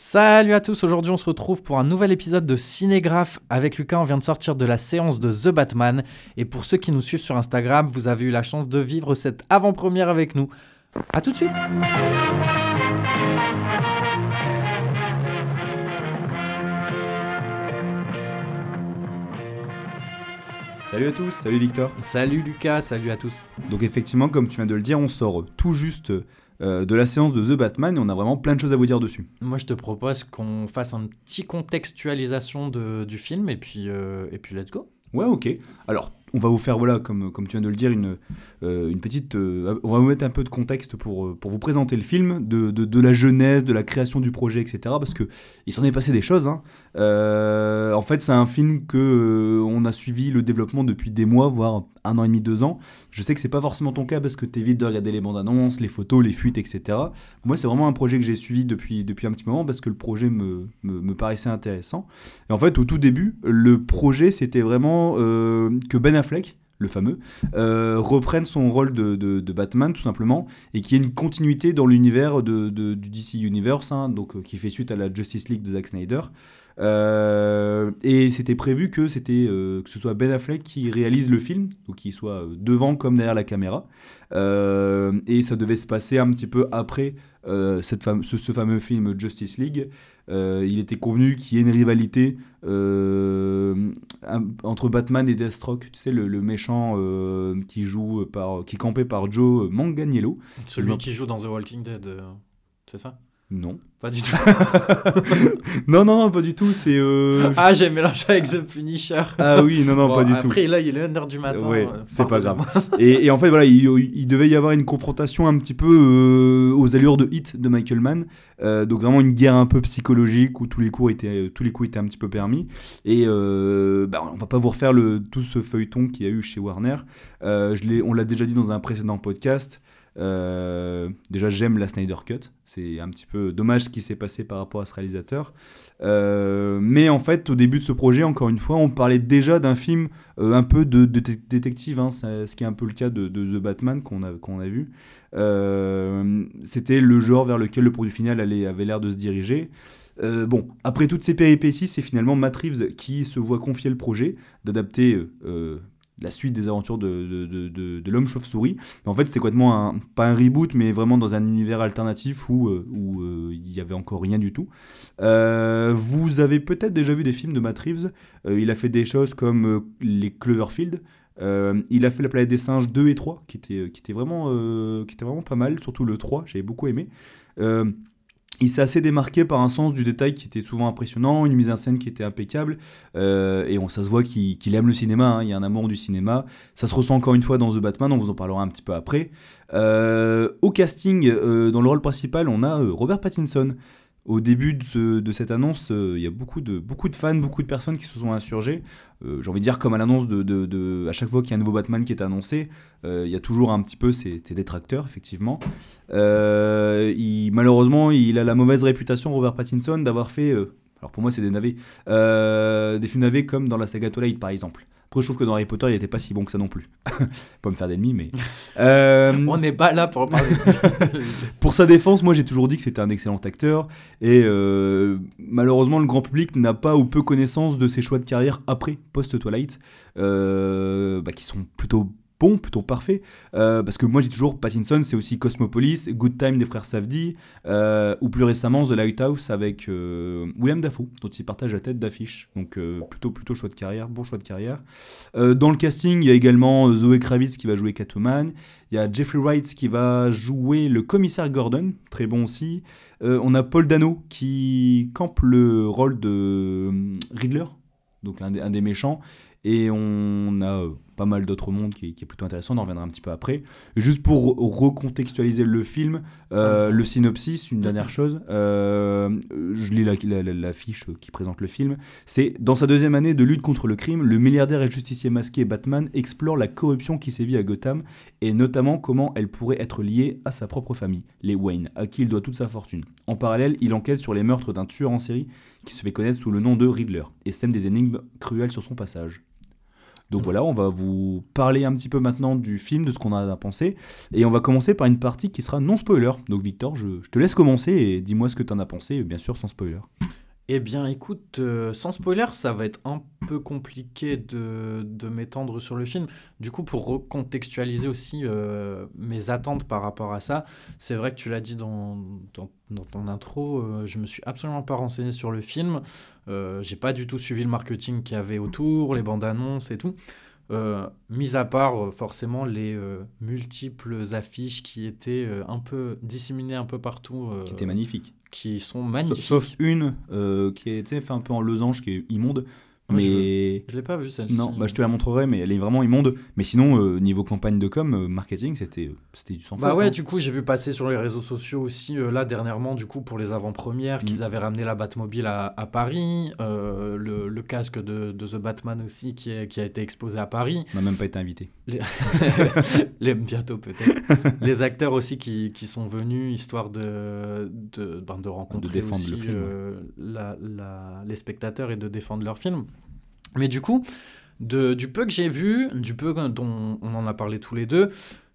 Salut à tous, aujourd'hui on se retrouve pour un nouvel épisode de Cinégraphe. Avec Lucas, on vient de sortir de la séance de The Batman. Et pour ceux qui nous suivent sur Instagram, vous avez eu la chance de vivre cette avant-première avec nous. A tout de suite Salut à tous, salut Victor. Salut Lucas, salut à tous. Donc effectivement, comme tu viens de le dire, on sort tout juste euh, de la séance de The Batman et on a vraiment plein de choses à vous dire dessus. Moi je te propose qu'on fasse un petit contextualisation de- du film et puis, euh, et puis let's go. Ouais, ok. Alors, on va vous faire, voilà, comme, comme tu viens de le dire, une, euh, une petite... euh, on va vous mettre un peu de contexte pour, euh, pour vous présenter le film, de, de, la jeunesse, de la création du projet, etc. Parce que il s'en est passé des choses. hein. En fait, c'est un film que on a suivi le développement depuis des mois, voire un an et demi, deux ans. Je sais que c'est pas forcément ton cas parce que t'évites de regarder les bandes annonces, les photos, les fuites, etc. Moi, c'est vraiment un projet que j'ai suivi depuis, depuis un petit moment parce que le projet me, me, me paraissait intéressant. Et en fait, au tout début, le projet, c'était vraiment que Ben Affleck, le fameux, euh, reprenne son rôle de, Batman, tout simplement, et qu'il y ait une continuité dans l'univers du DC Universe, hein, euh, qui fait suite à la Justice League de Zack Snyder. Euh, et c'était prévu que, que ce soit Ben Affleck qui réalise le film, donc qu'il soit devant comme derrière la caméra. Euh, et ça devait se passer un petit peu après euh, cette fame- ce, ce fameux film Justice League. Euh, il était convenu qu'il y ait une rivalité entre Batman et Deathstroke, tu sais, le, le méchant qui joue par, qui est campé par Joe Manganiello. Celui qui joue dans The Walking Dead, c'est ça? Non. Pas du tout. non, non, non, pas du tout. C'est. euh, ah, j'ai mélangé avec The Punisher. ah oui, non, non, Bon, pas du tout. Après, là, il est 1h du matin. Ouais, euh, c'est pas pardonnez-moi. Et, et en fait, voilà, il, il devait y avoir une confrontation un petit peu euh, aux allures de Hit de Michael Mann. Donc vraiment une guerre un peu psychologique où tous les coups étaient, tous les coups étaient un petit peu permis. Et bah, on va pas vous refaire le, tout ce feuilleton qu'il y a eu chez Warner. Je on l'a déjà dit dans un précédent podcast. Euh, déjà, j'aime la Snyder Cut. C'est un petit peu dommage ce qui s'est passé par rapport à ce réalisateur. Euh, mais en fait, au début de ce projet, encore une fois, on parlait déjà d'un film euh, un peu de, de dé- détective, hein, ce qui est un peu le cas de, The Batman qu'on a, qu'on a vu. C'était le genre vers lequel le produit final avait l'air de se diriger. Bon, après toutes ces péripéties, c'est finalement Matt Reeves qui se voit confier le projet d'adapter la suite des aventures de, de, de- l'homme chauve-souris. En fait, c'était complètement un, pas un reboot, mais vraiment dans un univers alternatif où euh, où, euh, il y avait encore rien du tout. Euh, vous avez peut-être déjà vu des films de Matt Reeves. Il a fait des choses comme les Cloverfield. Il a fait La planète des singes 2 et 3, qui était, qui était, vraiment, qui était vraiment pas mal, surtout le 3, j'avais beaucoup aimé. Il s'est assez démarqué par un sens du détail qui était souvent impressionnant, une mise en scène qui était impeccable, euh, et on, ça se voit qu'il aime le cinéma, hein, il y a un amour du cinéma. Ça se ressent encore une fois dans The Batman, on vous en parlera un petit peu après. Euh, au casting, euh, dans le rôle principal, on a Robert Pattinson. Au début de, ce- de cette annonce, euh, il y a beaucoup de, beaucoup de fans, beaucoup de personnes qui se sont insurgées. Euh, J'ai envie de dire, comme à l'annonce de, À chaque fois qu'il y a un nouveau Batman qui est annoncé, euh, il y a toujours un petit peu ces détracteurs, effectivement. Malheureusement, il a la mauvaise réputation, Robert Pattinson, d'avoir fait. alors pour moi, c'est des navets. des films navets comme dans la saga Twilight, par exemple. Après, je trouve que dans Harry Potter, il n'était pas si bon que ça non plus. pas me faire d'ennemis, mais. Euh, On n'est pas là pour parler. pour sa défense, moi j'ai toujours dit que c'était un excellent acteur et euh, malheureusement le grand public n'a pas ou peu connaissance de ses choix de carrière après post-Twilight euh, bah, qui sont plutôt bons, plutôt parfaits Euh, parce que moi j'ai toujours Pattinson c'est aussi Cosmopolis, Good Time des frères Safdie euh, ou plus récemment The Lighthouse avec euh, William Dafoe dont il partage la tête d'affiche donc plutôt plutôt choix de carrière, bon choix de carrière. Dans le casting il y a également Zoé Kravitz qui va jouer Catwoman, il y a Jeffrey Wright qui va jouer le commissaire Gordon, très bon aussi. On a Paul Dano qui campe le rôle de Riddler, donc un des, méchants. Et on a pas mal d'autres mondes qui, qui est plutôt intéressant, on en reviendra un petit peu après. Et juste pour recontextualiser le film, euh, le synopsis, une dernière chose, euh, je lis la, la- la- la fiche qui présente le film. C'est dans sa deuxième année de lutte contre le crime, le milliardaire et justicier masqué Batman explore la corruption qui sévit à Gotham et notamment comment elle pourrait être liée à sa propre famille, les Wayne, à qui il doit toute sa fortune. En parallèle, il enquête sur les meurtres d'un tueur en série qui se fait connaître sous le nom de Riddler et sème des énigmes cruelles sur son passage. Donc voilà, on va vous parler un petit peu maintenant du film, de ce qu'on a pensé. Et on va commencer par une partie qui sera non spoiler. Donc Victor, je, je te laisse commencer et dis-moi ce que tu en as pensé, bien sûr sans spoiler. Eh bien, écoute, euh, sans spoiler, ça va être un peu compliqué de, de m'étendre sur le film. Du coup, pour recontextualiser aussi euh, mes attentes par rapport à ça, c'est vrai que tu l'as dit dans, dans, dans ton intro, euh, je me suis absolument pas renseigné sur le film. Euh, J'ai pas du tout suivi le marketing qu'il y avait autour, les bandes annonces et tout. Mis à part forcément les multiples affiches qui étaient un peu disséminées un peu partout, Qui était magnifique. Qui sont magnifiques. sauf une euh, qui est fait un peu en losange, qui est immonde. Mais. Je l'ai pas vu celle-ci. Non, bah, je te la montrerai, mais elle est vraiment immonde. Mais sinon, euh, niveau campagne de com, euh, marketing, c'était c'était du sang Bah ouais, hein. du coup, j'ai vu passer sur les réseaux sociaux aussi, euh, là, dernièrement, du coup, pour les avant-premières, Mm. qu'ils avaient ramené la Batmobile à, à Paris, euh, le, le casque de, de The Batman aussi, qui, est, qui a été exposé à Paris, On n'a même pas été invité. les, bientôt peut-être, les acteurs aussi qui, qui sont venus, histoire de, de, ben, de rencontrer défendre aussi le film, euh, la- la- les spectateurs et de défendre leur film. Mais du coup, du peu que j'ai vu, du peu dont on en a parlé tous les deux,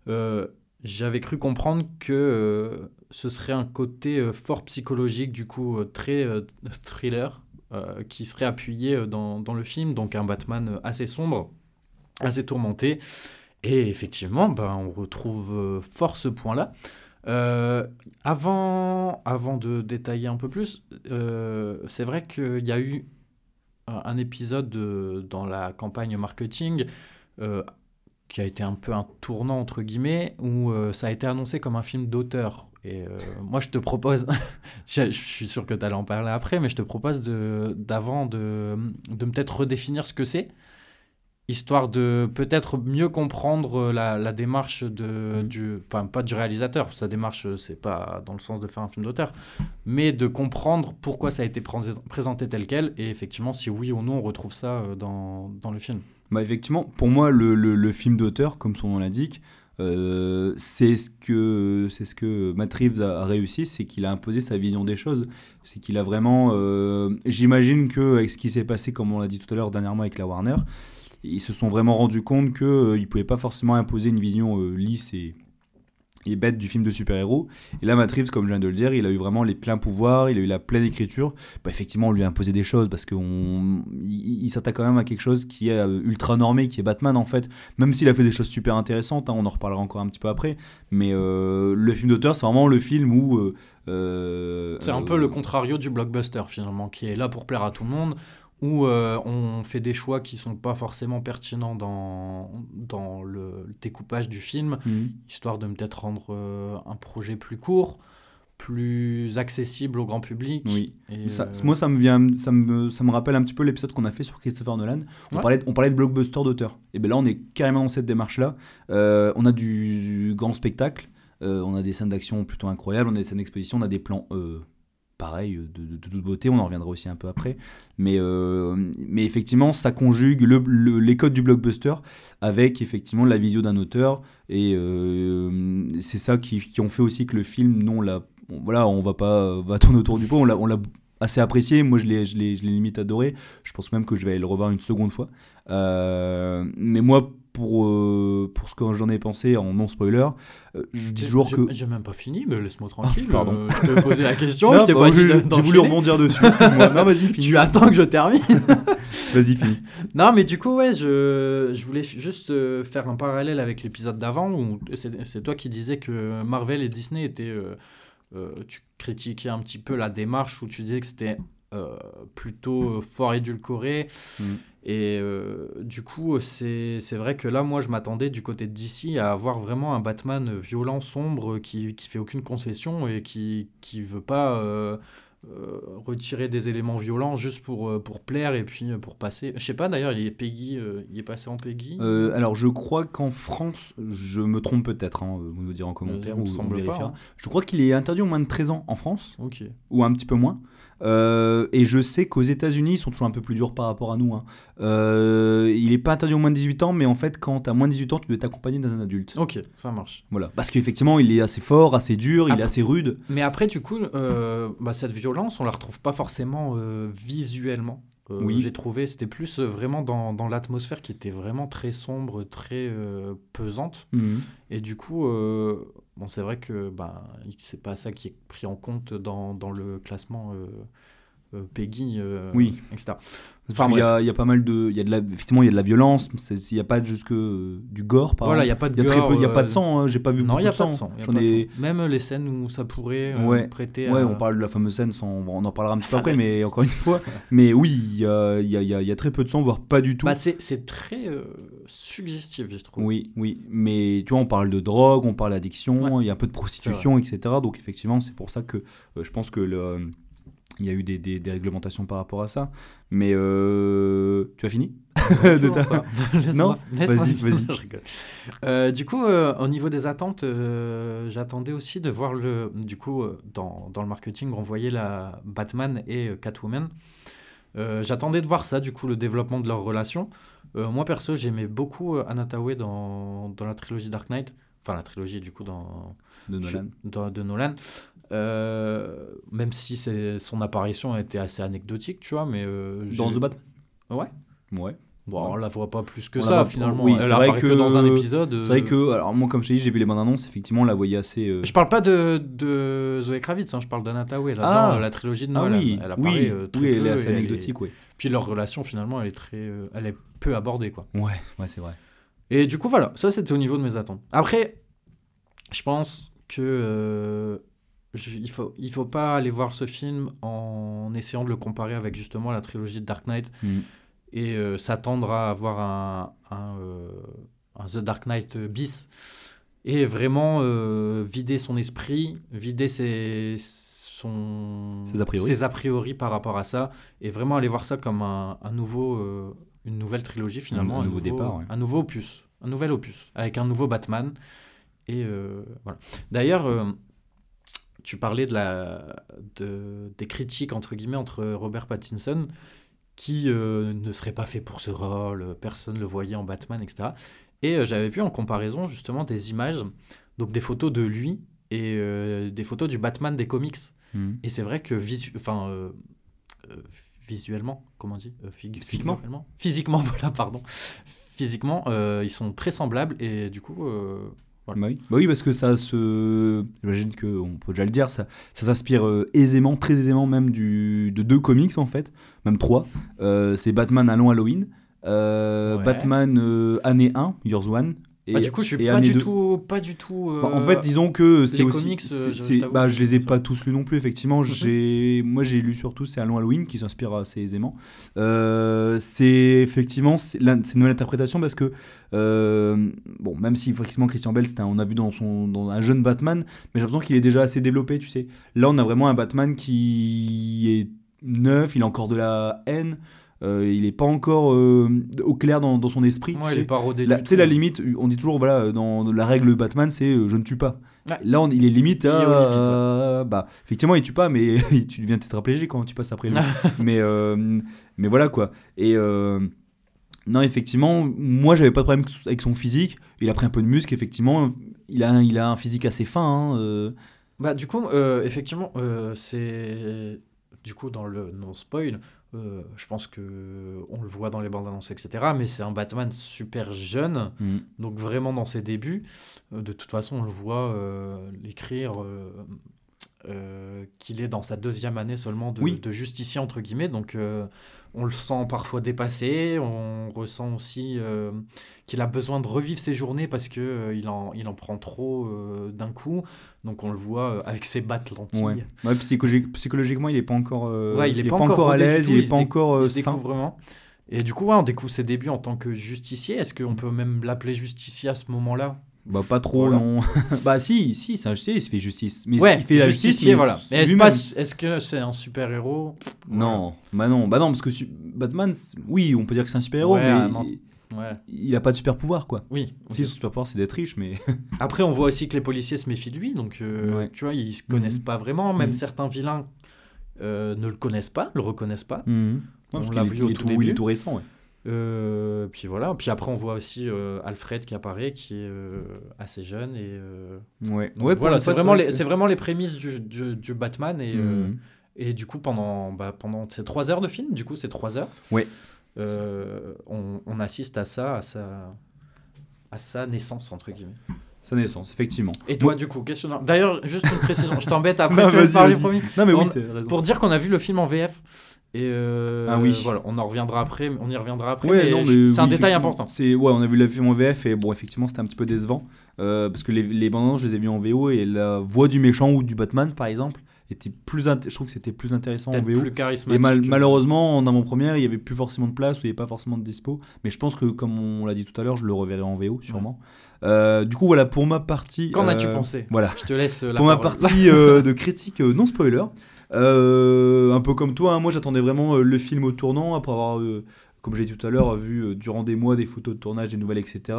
euh, j'avais cru comprendre que euh, ce serait un côté euh, fort psychologique, du coup très thriller, qui serait appuyé dans, dans le film, donc un Batman assez sombre, assez tourmenté. Et effectivement, ben, on retrouve fort ce point-là. Avant, avant de détailler un peu plus, c'est vrai qu'il y a eu un, épisode de- dans la campagne marketing euh, qui a été un peu un tournant entre guillemets où euh, ça a été annoncé comme un film d'auteur. Et euh, moi, je te propose, je, suis sûr que tu allais en parler après, mais je te propose de- d'avant de, de peut-être redéfinir ce que c'est, histoire de peut-être mieux comprendre la, la démarche de, du, enfin, pas du réalisateur, sa démarche, c'est pas dans le sens de faire un film d'auteur, mais de comprendre pourquoi ça a été pré- présenté tel quel, et effectivement, si oui ou non on retrouve ça euh, dans, dans le film. Bah effectivement, pour moi, le, le- film d'auteur, comme son nom l'indique, euh, c'est ce que c'est ce que Matt Reeves a, réussi, c'est qu'il a imposé sa vision des choses. C'est qu'il a vraiment, euh, j'imagine que avec ce qui s'est passé, comme on l'a dit tout à l'heure dernièrement avec la Warner, ils se sont vraiment rendus compte que euh, ils pouvaient pas forcément imposer une vision euh, lisse et et bête du film de super-héros. Et là, Matt Reeves, comme je viens de le dire, il a eu vraiment les pleins pouvoirs, il a eu la pleine écriture. Bah, effectivement, on lui a imposé des choses parce qu'il il, s'attaque quand même à quelque chose qui est euh, ultra normé, qui est Batman en fait. Même s'il a fait des choses super intéressantes, hein, on en reparlera encore un petit peu après. Mais euh, le film d'auteur, c'est vraiment le film où. C'est un peu le contrario du blockbuster finalement, qui est là pour plaire à tout le monde, où euh, on fait des choix qui sont pas forcément pertinents dans, dans le, le découpage du film, mhm. histoire de peut-être rendre euh, un projet plus court, plus accessible au grand public. Oui. Et, Ça- euh, Moi, ça me, vient, ça, me, ça me rappelle un petit peu l'épisode qu'on a fait sur Christopher Nolan. On, Ouais. parlait, de- on parlait de blockbuster d'auteur. Et bien là, on est carrément dans cette démarche-là. Euh, on a du, grand spectacle, euh, on a des scènes d'action plutôt incroyables, on a des scènes d'exposition, on a des plans euh, pareils, de, toute beauté. On en reviendra aussi un peu après. Mais, euh, effectivement, ça conjugue le- le- les codes du blockbuster avec effectivement la vision d'un auteur. Et euh, c'est ça qui, ont fait aussi que le film, non, l'a bon, voilà, on va pas va tourner autour du pot, on l'a, on assez apprécié. Moi, je l'ai, limite adoré. Je pense même que je vais aller le revoir une seconde fois. Euh, mais moi, pour, euh, pour ce que j'en ai pensé en non spoiler, euh, je dis toujours que. J'ai même pas fini, mais laisse-moi tranquille. Pardon. euh, je t'ai posé la question, Non, je t'ai bah, pas dit j'ai- voulu rebondir dessus. non, vas-y, finis. Tu attends que je termine Vas-y, finis. Non, mais du coup, ouais, je, je voulais juste faire un parallèle avec l'épisode d'avant où c'est toi qui disais que Marvel et Disney étaient. euh, tu critiquais un petit peu la démarche où tu disais que c'était euh, plutôt euh, fort édulcoré. Mm. Et euh, du coup, c'est vrai que là, moi, je m'attendais du côté de DC à avoir vraiment un Batman violent, sombre, qui, qui fait aucune concession et qui, qui veut pas. euh, euh, retirer des éléments violents juste pour, pour plaire et puis pour passer. Je sais pas d'ailleurs, il est Peggy, il est passé en Peggy. Alors, je crois qu'en France, je me trompe peut-être, hein, vous nous direz en commentaire ou semble pas, hein. Je crois qu'il est interdit aux moins de 13 ans en France, ou un petit peu moins. Euh, et je sais qu'aux États-Unis, ils sont toujours un peu plus durs par rapport à nous. hein. Euh, il n'est pas interdit aux moins de 18 ans, mais en fait, quand tu as moins de 18 ans, tu dois t'accompagner d'un adulte. Ok, ça marche. Voilà. Parce qu'effectivement, il est assez fort, assez dur, il est assez rude. Mais après, du coup, euh, bah, cette violence, on la retrouve pas forcément visuellement. Oui. j'ai trouvé. C'était plus vraiment dans, dans l'atmosphère qui était vraiment très sombre, très pesante. Mhm. Et du coup, bon, c'est vrai que ben, c'est pas ça qui est pris en compte dans, dans le classement euh, Peggy, euh, Oui. etc. Enfin, y a, il y a pas mal de, il y a de la, effectivement, il y a de la violence. Il n'y a pas juste que euh, du gore, par Voilà, il n'y a pas de Il y a gore, peu, il y a pas euh, de sang. hein, J'ai pas vu Non, beaucoup il n'y a de pas sang. de sang. y a de sang. Même les scènes où ça pourrait euh, Ouais. prêter Ouais, à... on parle de la fameuse scène, sans, on en parlera un petit peu après, mais encore une fois. Mais oui, il y a, il y, il y a- y très peu de sang, voire pas du tout. Bah, c'est très euh, suggestif, je trouve. Oui, oui, mais tu vois, on parle de drogue, on parle d'addiction, il y a un peu de prostitution, etc. Donc effectivement, c'est pour ça que euh, je pense que le, il y a eu des, des, des réglementations par rapport à ça. Mais euh, tu as fini de ta- Non Vas-y, vas-y. je rigole. Euh, du coup, euh, au niveau des attentes, j'attendais aussi de voir le. Du coup, dans, dans le marketing, on voyait la Batman et Catwoman. J'attendais de voir ça, du coup, le développement de leur relation. Moi, perso, j'aimais beaucoup Anna Tawai dans, dans la trilogie Dark Knight. Enfin, la trilogie, du coup, dans, de Nolan. de, de Nolan. Euh, même si son apparition a été assez anecdotique, tu vois, mais. euh, Dans The Batman Ouais. Ouais. Bon, on la voit pas plus que On ça voit- finalement. oui, Elle c'est vrai apparaît que... que- dans un épisode. C'est vrai euh, que, alors moi, comme je t'ai dit, j'ai vu les bandes annonces, effectivement, on la voyait assez. euh, Je parle pas de, de Zoé Kravitz, hein, je parle d'Anna là, Ah. dans la trilogie de Ah Nolan. oui, elle apparaît oui, euh, très oui, elle peu est assez elle anecdotique, oui. Puis leur relation finalement, elle est très, elle est peu abordée quoi. Ouais, ouais, c'est vrai. Et du coup voilà, ça c'était au niveau de mes attentes. Après, je pense que euh, je- il faut il faut pas aller voir ce film en essayant de le comparer avec justement la trilogie de Dark Knight Mm. et euh, s'attendre à avoir un, un, euh, un The Dark Knight bis et vraiment euh, vider son esprit, vider ses, son, Ses a priori. ses a priori par rapport à ça et vraiment aller voir ça comme un, un nouveau, euh, une nouvelle trilogie finalement, un nouveau départ, ouais. un nouveau opus, un nouvel opus avec un nouveau Batman et euh, voilà. D'ailleurs. euh, tu parlais de la, de, des critiques entre guillemets entre Robert Pattinson qui euh, ne serait pas fait pour ce rôle, personne le voyait en Batman, etc. Et j'avais vu en comparaison justement des images, donc des photos de lui et des photos du Batman des comics. Mm. Et c'est vrai que visu enfin, visuellement, comment on dit Euh, Physiquement. Physiquement, voilà, pardon. Physiquement, euh, ils sont très semblables et du coup, euh, Voilà. Bah oui. Bah oui, parce que ça se. J'imagine qu'on peut déjà le dire, ça, ça s'inspire aisément, très aisément même du, de deux comics en fait, même trois. C'est Batman Allons Halloween, euh, Ouais. Batman année 1, Years One. Et, bah, du coup, je suis pas du, tout, pas du tout. Bah, en euh, fait, disons que c'est aussi. comics, euh, je- bah, je les ai pas tous lus non plus, effectivement. Mhm. J'ai, moi, j'ai lu surtout c'est Allons Halloween qui s'inspire assez aisément. Euh, c'est effectivement c'est une nouvelle interprétation parce que euh, bon, même si effectivement Christian c'était un- on a vu dans son dans un jeune Batman, mais j'ai l'impression qu'il est déjà assez développé, tu sais. Là, on a vraiment un Batman qui est neuf, il a encore de la haine. Euh, il est pas encore euh, au clair dans, dans son esprit. tu Ouais, il sais. pas rodé La- Tu sais, la limite, on dit toujours, voilà, dans la règle Batman, c'est euh, je ne tue pas. Ouais. Là, on- il est limite euh, bah, effectivement, il tue pas, mais tu deviens tétraplégique quand tu passes après lui. mais, euh, mais voilà, quoi. Et. euh, non, effectivement, moi j'avais pas de problème avec son physique. Il a pris un peu de muscle, effectivement. Il a, un- il a un physique assez fin. hein. Bah, du coup, effectivement, c'est. Du coup, dans le non-spoil, euh, je pense que on le voit dans les bandes annonces, etc. Mais c'est un Batman super jeune, Mm. donc vraiment dans ses débuts. Euh, de toute façon, on le voit euh, l'écrire. euh, qu'il est dans sa deuxième année seulement de, Oui. de justicier entre guillemets donc on le sent parfois dépassé on ressent aussi euh, qu'il a besoin de revivre ses journées parce que euh, il, en, il en prend trop euh, d'un coup. Donc on le voit avec ses battes lentilles. Ouais. Ouais, psychologi- psychologiquement, il est pas encore, Ouais, il est pas pas encore encore à l'aise, il il est se pas encore sain. vraiment. Et du coup on découvre ses débuts en tant que justicier. Est-ce qu'on peut même l'appeler justicier à ce moment-là? Bah pas trop Voilà. non. bah si, si, c'est un justicier, il se fait justice. Mais ouais il fait la justice mais voilà mais est-ce lui-même. pas- est-ce que c'est un super héros Non, bah non, bah non parce que su- Batman oui, on peut dire que c'est un super-héros Ouais, mais un an- il, ouais il a pas de super pouvoir quoi. oui Si son super pouvoir c'est d'être riche mais Après, on voit aussi que les policiers se méfient de lui, donc euh, Ouais. tu vois, ils se connaissent Mhm. pas vraiment. Même Mhm. certains vilains euh, ne le connaissent pas, le reconnaissent pas. Ouais, parce On qu'il l'a est, vu au est tout il est tout récent ouais. Euh, puis voilà. Puis après, on voit aussi euh, Alfred qui apparaît, qui est euh, assez jeune et euh, Ouais. donc Ouais, voilà, c'est vraiment vrai les, c'est vraiment les prémices du, du- du Batman et, euh, Mhm. Et du coup, pendant, bah, pendant ces trois heures de film, du coup, c'est trois heures. Ouais. on, on assiste à ça, à sa, à sa naissance, entre guillemets. Sa naissance, effectivement. Et toi, Moi- du coup, question. D'ailleurs, juste une précision, je t'embête après, Non, je te parler premier. Non, mais oui, On-. Pour dire qu'on a vu le film en VF. Et euh, Ah oui. Voilà, on en reviendra après, on y reviendra après. Ouais, c'est un détail important. C'est ouais, on a vu le film en VF et bon, effectivement, c'était un petit peu décevant euh, parce que les, les bandes je les ai vues en VO et la voix du méchant ou du Batman, par exemple, était plus, je trouve que c'était plus intéressant en VO. plus Et charismatique. mal- malheureusement, en avant-première, il n'y avait plus forcément de place ou il n'y avait pas forcément de dispo. Mais je pense que, comme on l'a dit tout à l'heure, je le reverrai en VO, sûrement. Euh, du coup, voilà, pour ma partie. Qu'en as-tu pensé? Voilà. Je te laisse la Pour ma partie de critique non spoiler, un peu comme toi, hein, moi j'attendais vraiment euh, le film au tournant après avoir, euh, comme j'ai dit tout à l'heure, vu euh, durant des mois des photos de tournage, des nouvelles, etc.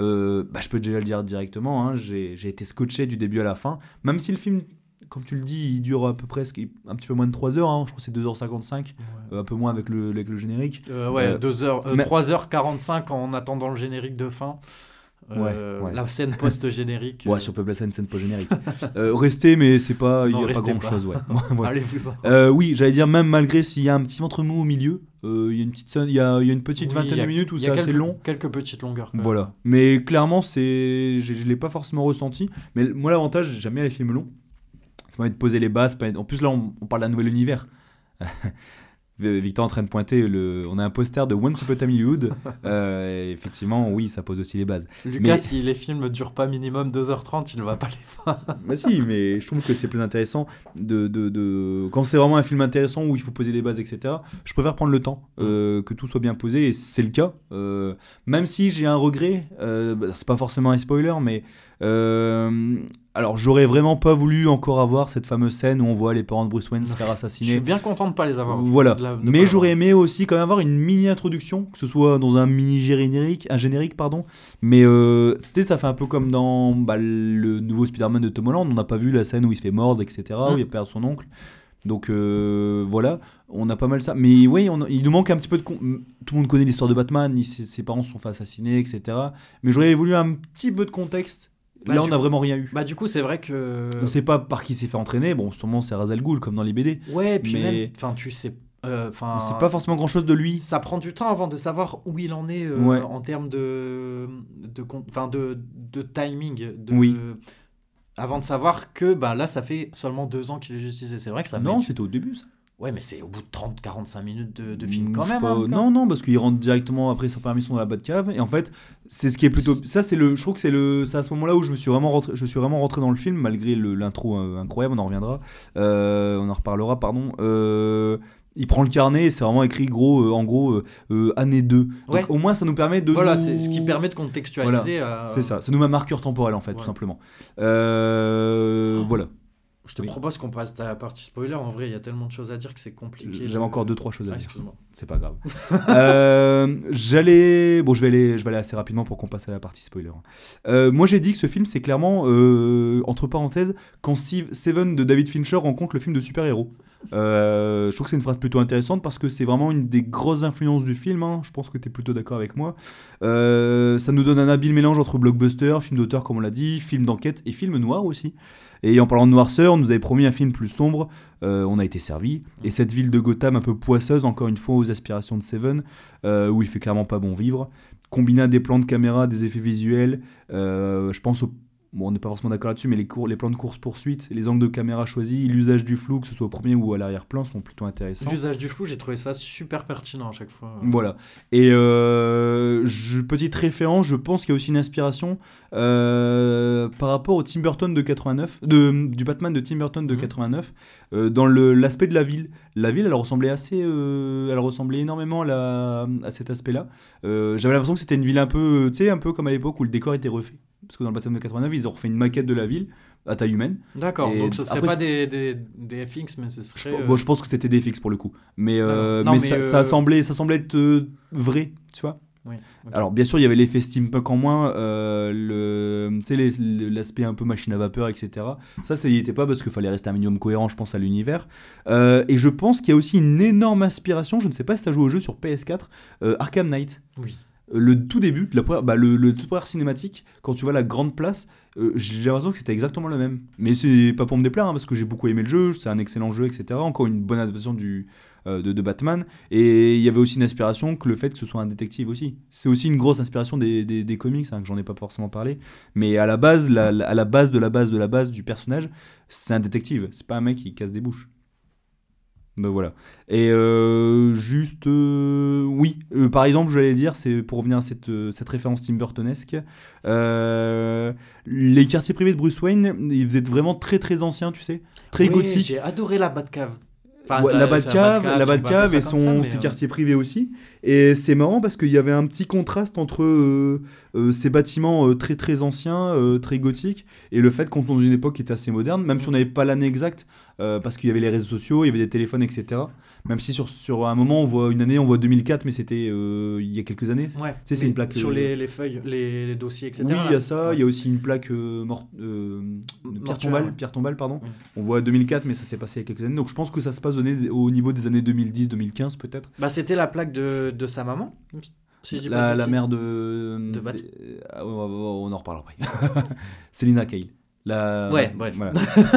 Euh, bah, je peux déjà le dire directement, hein, j'ai été scotché du début à la fin, même si le film, comme tu le dis, il dure à peu près un petit peu moins de 3 heures, hein, je crois que c'est 2h55, Ouais. euh, un peu moins avec le, avec le générique. Euh, ouais, Euh, deux heures, euh, mais- 3h45 en attendant le générique de fin. Euh, Ouais, ouais. La scène post-générique. Ouais, euh, si on peut une scène post-générique. euh, restez, mais c'est pas, il n'y a pas restez grand pas. chose, ouais. Allez-vous en. Euh, oui, j'allais dire même malgré s'il y a un petit ventre mou au milieu, euh, il y a une petite scène- il y a, y a une petite Oui, vingtaine a- de minutes où c'est assez long. Quelques petites longueurs. quand même. Voilà. Mais clairement, c'est, je, je l'ai pas forcément ressenti. Mais moi, l'avantage, j'aime bien les films longs. Ça permet de poser les bases. En plus, là, on, on parle d'un nouvel univers. Victor en train de pointer, le... on a un poster de Once Upon a Time Hollywood. Euh, effectivement, oui, ça pose aussi les bases. Lucas, Mais- si les films ne durent pas minimum 2h30, il ne va pas les faire. Bah si, mais je trouve que c'est plus intéressant de, de, de- quand c'est vraiment un film intéressant où il faut poser des bases, etc. Je préfère prendre le temps, euh, que tout soit bien posé, et c'est le cas. Euh, même si j'ai un regret, euh, bah, c'est pas forcément un spoiler, mais alors j'aurais vraiment pas voulu encore avoir cette fameuse scène où on voit les parents de Bruce Wayne se faire Je assassiner. suis bien content de ne pas les avoir. Voilà. de la- de Mais j'aurais aimé aussi quand même avoir une mini introduction, que ce soit dans un mini générique, un générique pardon. Mais euh, c'était ça fait un peu comme dans bah, le nouveau Spider-Man de Tom Holland. On n'a pas vu la scène où il se fait mordre, etc. Où Mm. il perd son oncle. Donc euh, voilà, on a pas mal ça. Mais oui, on il nous manque un petit peu de. con- Tout le monde connaît l'histoire de Batman, il- ses, ses parents se sont fait assassiner, etc. Mais j'aurais voulu un petit peu de contexte. Bah, Là, on n'a coup- vraiment rien eu. Bah, du coup, c'est vrai que. On sait pas par qui s'est fait entraîner. Bon, sûrement c'est Ra's al Ghul, comme dans les BD. Ouais, et puis mais- même. Enfin, tu sais. euh, Enfin. On sait pas forcément grand chose de lui. Ça prend du temps avant de savoir où il en est euh, Ouais. en termes de, de, de, de timing. De, Oui. Avant de savoir que bah, là, ça fait seulement deux ans qu'il est justifié. C'est vrai que ça Non, met- c'était au début ça. Ouais, mais c'est au bout de 30-45 minutes de, de film Mm, quand même. pas. hein, non, non, parce qu'il rentre directement après sa permission dans la Batcave. Et en fait, c'est ce qui est plutôt. Ça, c'est le. Je trouve que c'est le. C'est à ce moment-là où je me suis vraiment rentré. Je suis vraiment rentré dans le film malgré l'intro euh, incroyable. On en reviendra. Euh, on en reparlera, pardon. Euh, il prend le carnet et c'est vraiment écrit gros, euh, en gros, euh, euh, année 2. Donc Ouais. au moins, ça nous permet de. Voilà, nous- c'est ce qui permet de contextualiser. C'est ça, ça nous met un marqueur temporel en fait, tout simplement. Euh, voilà. Je te Oui. propose qu'on passe à la partie spoiler. En vrai, il y a tellement de choses à dire que c'est compliqué. J'avais de- encore deux trois choses à Ah, dire. excuse-moi. C'est pas grave. Euh, J'allais. Bon, je vais, aller, je vais aller assez rapidement pour qu'on passe à la partie spoiler. Euh, moi, j'ai dit que ce film, c'est clairement, euh, entre parenthèses, quand Seven de David Fincher rencontre le film de super-héros. Euh, je trouve que c'est une phrase plutôt intéressante parce que c'est vraiment une des grosses influences du film. hein. Je pense que tu es plutôt d'accord avec moi. Ça nous donne un habile mélange entre blockbuster, film d'auteur, comme on l'a dit, film d'enquête et film noir aussi. Et en parlant de noirceur, on nous avait promis un film plus sombre. Euh, on a été servi. Et cette ville de Gotham un peu poisseuse, encore une fois, aux aspirations de Seven, euh, où il fait clairement pas bon vivre. Combiné à des plans de caméra, des effets visuels, euh, je pense au. Bon, on n'est pas forcément d'accord là-dessus, mais les, cours, les plans de course-poursuite, les angles de caméra choisis, l'usage du flou, que ce soit au premier ou à l'arrière-plan, sont plutôt intéressants. L'usage du flou, j'ai trouvé ça super pertinent à chaque fois. Voilà. Et euh, je- petite référence, je pense qu'il y a aussi une inspiration euh, par rapport au Tim Burton de 89, de, du Batman de Tim Burton de Mhm. 89, euh, dans l'aspect de la ville. La ville, elle ressemblait assez, elle ressemblait énormément à, la- à cet aspect-là. J'avais l'impression que c'était une ville un peu, tu sais, un peu comme à l'époque où le décor était refait. Parce que dans le Batman de 89, ils ont refait une maquette de la ville à taille humaine. D'accord, donc ce serait après, pas des, des, des FX, mais ce Je, serait. euh, bon, je pense que c'était des fixes pour le coup. Mais, euh, Non, mais, mais, ça, euh, ça semblait, ça semblait être euh, vrai, tu vois. oui. Alors bien sûr, il y avait l'effet steampunk en moins, le, tu sais, l'aspect un peu machine à vapeur, etc. Ça, ça y était pas parce qu'il fallait rester un minimum cohérent, je pense, à l'univers. Et je pense qu'il y a aussi une énorme inspiration, je ne sais pas si tu as joué au jeu sur PS4, euh, Arkham Knight. Oui. Le tout début, la première, bah, le, le toute cinématique, quand tu vois la grande place, euh, j'ai l'impression que c'était exactement le même. Mais c'est pas pour me déplaire, hein, parce que j'ai beaucoup aimé le jeu, c'est un excellent jeu, etc. Encore une bonne adaptation du, euh, de, de Batman. Et il y avait aussi une inspiration que le fait que ce soit un détective aussi. C'est aussi une grosse inspiration des, des, des comics, hein, que j'en ai pas forcément parlé. Mais à la base, la- à la base de la base de la base du personnage, c'est un détective. C'est pas un mec qui casse des bouches. Donc voilà. Et euh, juste, euh, oui, Euh, par exemple, je vais dire, c'est pour revenir à cette, cette référence Tim Burtonesque, les quartiers privés de Bruce Wayne, ils faisaient vraiment très très anciens, tu sais, très Oui, gothiques. J'ai adoré la Batcave. Enfin, Ouais, ça- la Batcave, la Batcave et ça ça, son, mais, ses quartiers privés aussi. Et c'est marrant parce qu'il y avait un petit contraste entre ces bâtiments très très anciens, très gothiques, et le fait qu'on soit dans une époque qui était assez moderne, même si on n'avait pas l'année exacte, euh, parce qu'il y avait les réseaux sociaux, il y avait des téléphones, etc. Même si sur, sur un moment on voit une année, on voit 2004, mais c'était euh, il y a quelques années. Ouais. sais, c'est une plaque, Sur euh, les, les feuilles, les, les dossiers, etc. Oui, il y a ça, il y a aussi une plaque mort- Pierre Tombal, ouais. Pierre Tombal, pardon. On voit 2004, mais ça s'est passé il y a quelques années. Donc je pense que ça se passe au, niveau des années 2010-2015 peut-être. Bah, c'était la plaque de, de sa maman. si La, la mère de. De on en reparlera après. Célina Kyle. La... Ouais, bref. Voilà.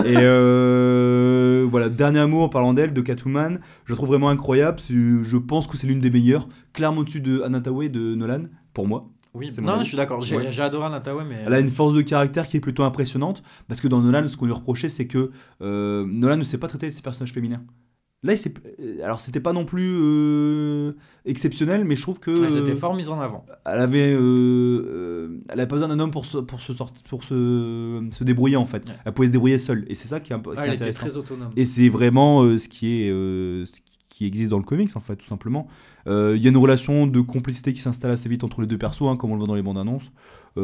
Et euh, voilà, dernier mot en parlant d'elle, de Catwoman. Je la trouve vraiment incroyable. Je pense que c'est l'une des meilleures. Clairement au-dessus de Anna Tawai de Nolan, pour moi. Oui, non, avis. je suis d'accord. J'ai Ouais. adoré Anatawa, mais. Elle a une force de caractère qui est plutôt impressionnante. Parce que dans Nolan, ce qu'on lui reprochait, c'est que euh, Nolan ne sait pas traiter ses personnages féminins. Là, il euh, alors c'était pas non plus euh, exceptionnel, mais je trouve que Ouais, C'était euh, fort mis en avant. elle avait, euh, elle avait pas besoin d'un homme pour se, pour se sortir, pour se, se débrouiller en fait. Ouais. Elle pouvait se débrouiller seule, et c'est ça qui est, qui est elle était très autonome. Et c'est vraiment euh, ce qui est ce qui existe dans le comics en fait, tout simplement. Il y a une relation de complicité qui s'installe assez vite entre les deux persos, hein, comme on le voit dans les bandes annonces. Et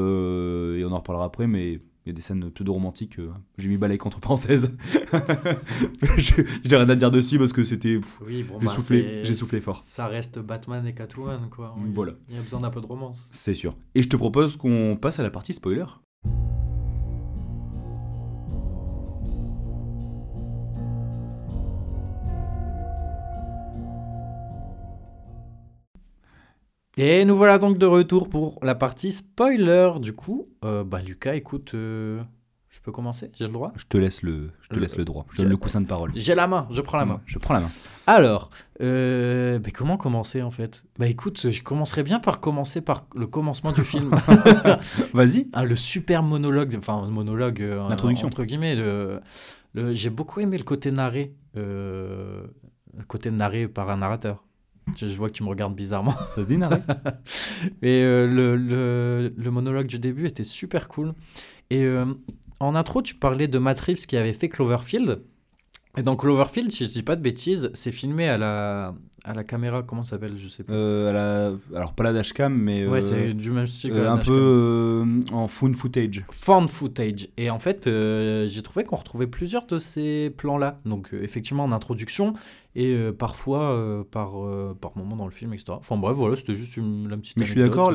on en reparlera après, mais il y a des scènes pseudo-romantiques. euh, J'ai mis Balek entre parenthèses. je J'ai rien à dire dessus parce que c'était. Oui, bon, J'ai bah, soufflé- j'ai soufflé fort. Ça reste Batman et Catwoman, quoi. Voilà. Il y a besoin d'un peu de romance. C'est sûr. Et je te propose qu'on passe à la partie spoiler. Et nous voilà donc de retour pour la partie spoiler. Du coup, euh, bah Lucas, écoute, euh, je peux commencer? J'ai le droit? Je te laisse le, je te Le- laisse le droit. Je donne le coussin de parole. J'ai la main, je prends la main. Je prends la main. Alors, euh, bah, comment commencer en fait? Bah écoute, je commencerai bien par commencer par le commencement du film. Vas-y. Ah, le super monologue, enfin monologue euh, L'introduction. entre guillemets. le- le- J'ai beaucoup aimé le côté narré, euh, le côté narré par un narrateur. Je vois que tu me regardes bizarrement. Ça se dit, Narek? Et euh, le, le- le monologue du début était super cool. Et euh, en intro, tu parlais de Matt Reeves qui avait fait Cloverfield. Et dans Cloverfield, si je dis pas de bêtises, c'est filmé à la, à la caméra, comment ça s'appelle Je sais pas. Euh, à la- Alors, pas la dashcam, mais. ouais, euh, c'est du même style que euh, la un dashcam. peu en found footage. Found footage. Et en fait, j'ai trouvé qu'on retrouvait plusieurs de ces plans-là. Donc, effectivement, en introduction et parfois par, par moment dans le film, etc. Enfin, bref, voilà, c'était juste une, la petite Mais je suis d'accord,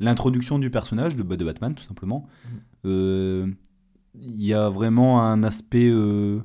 l'introduction du personnage de, de Batman, tout simplement, euh, il y a vraiment un aspect, euh,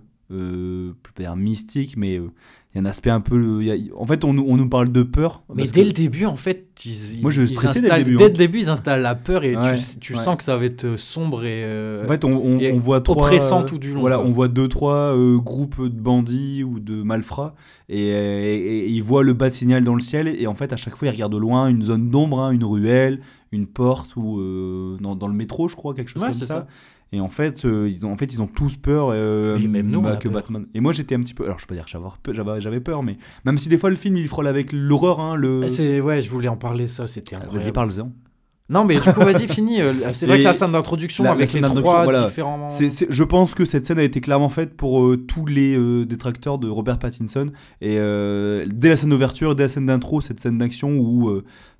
dire mystique, mais euh, y a un aspect un peu. il y a- en fait, on, nous- on nous parle de peur. Mais dès que- le début, en fait, ils, Moi, je stressais dès le début, Dès hein. le début, ils installent la peur et Ouais, tu, tu ouais. sens que ça va être sombre et. euh, En fait, on, on- et on voit trois. oppressant euh, tout du long, Voilà, quoi. on voit deux, trois euh, groupes de bandits ou de malfrats et, et- et ils voient le bas de signal dans le ciel et en fait, à chaque fois, ils regardent au loin une zone d'ombre, hein, une ruelle, une porte ou euh, dans, dans le métro, je crois, quelque chose Ouais, comme ça. Et en fait, euh, ils ont, en fait, ils ont tous peur, euh, même nous, on bah, a que peur. Batman. Et moi, j'étais un petit peu. Alors, je peux pas dire que j'avais peur- mais même si des fois le film il frôle avec l'horreur, hein, le. C'est ouais, je voulais en parler ça, c'était Vas-y, incroyable. parle-en. Non, mais du coup, vas-y, fini. euh, C'est vrai Et que la scène d'introduction avec les trois voilà. différents. C'est- je pense que cette scène a été clairement faite pour euh, tous les euh, détracteurs de Robert Pattinson. Et euh, dès la scène d'ouverture, dès la scène d'intro, cette scène d'action où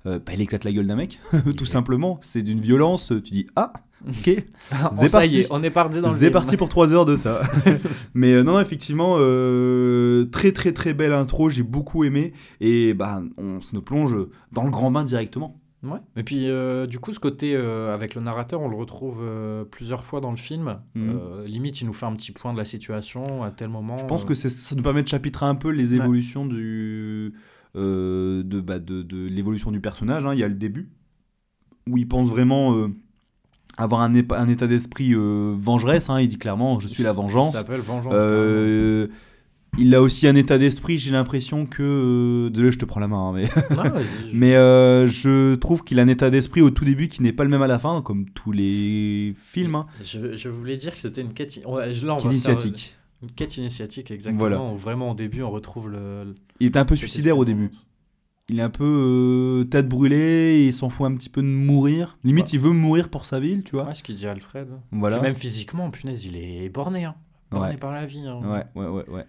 bah, il éclate la gueule d'un mec, tout simplement. C'est d'une violence. Tu dis ah, ok, Oh, c'est y parti. est, on est parti dans le. c'est parti pour 3 heures de ça. Mais euh, non, effectivement, euh, très très très belle intro. J'ai beaucoup aimé. Et bah, on se plonge dans le grand bain directement. Ouais. Et puis, euh, du coup, ce côté euh, avec le narrateur, on le retrouve euh, plusieurs fois dans le film. Mhm. Limite, il nous fait un petit point de la situation à tel moment. Je pense que ça nous permet de chapitrer un peu les évolutions du, de, bah, de, de l'évolution du personnage. hein. Il y a le début, où il pense vraiment avoir un, épa- un état d'esprit euh, vengeresse. hein. Il dit clairement Je suis la vengeance. Ça s'appelle Vengeance. Euh, il a aussi un état d'esprit, j'ai l'impression que. euh, désolé, je te prends la main, hein, mais. Mais euh, je trouve qu'il a un état d'esprit au tout début qui n'est pas le même à la fin, comme tous les films. Hein, je, je voulais dire que c'était une quête. Ouais, là, on initiatique. faire Une quête initiatique, exactement. Voilà. où vraiment, au début, on retrouve le. Il était un peu suicidaire au début. Il est un peu euh, tête brûlée, il s'en fout un petit peu de mourir. Limite, Ouais. il veut mourir pour sa ville, tu vois. Ouais, ce qu'il dit Alfred. Voilà. Puis même physiquement, punaise, il est borné. Hein. Borné Ouais. par la vie. hein. Ouais, ouais, ouais, ouais.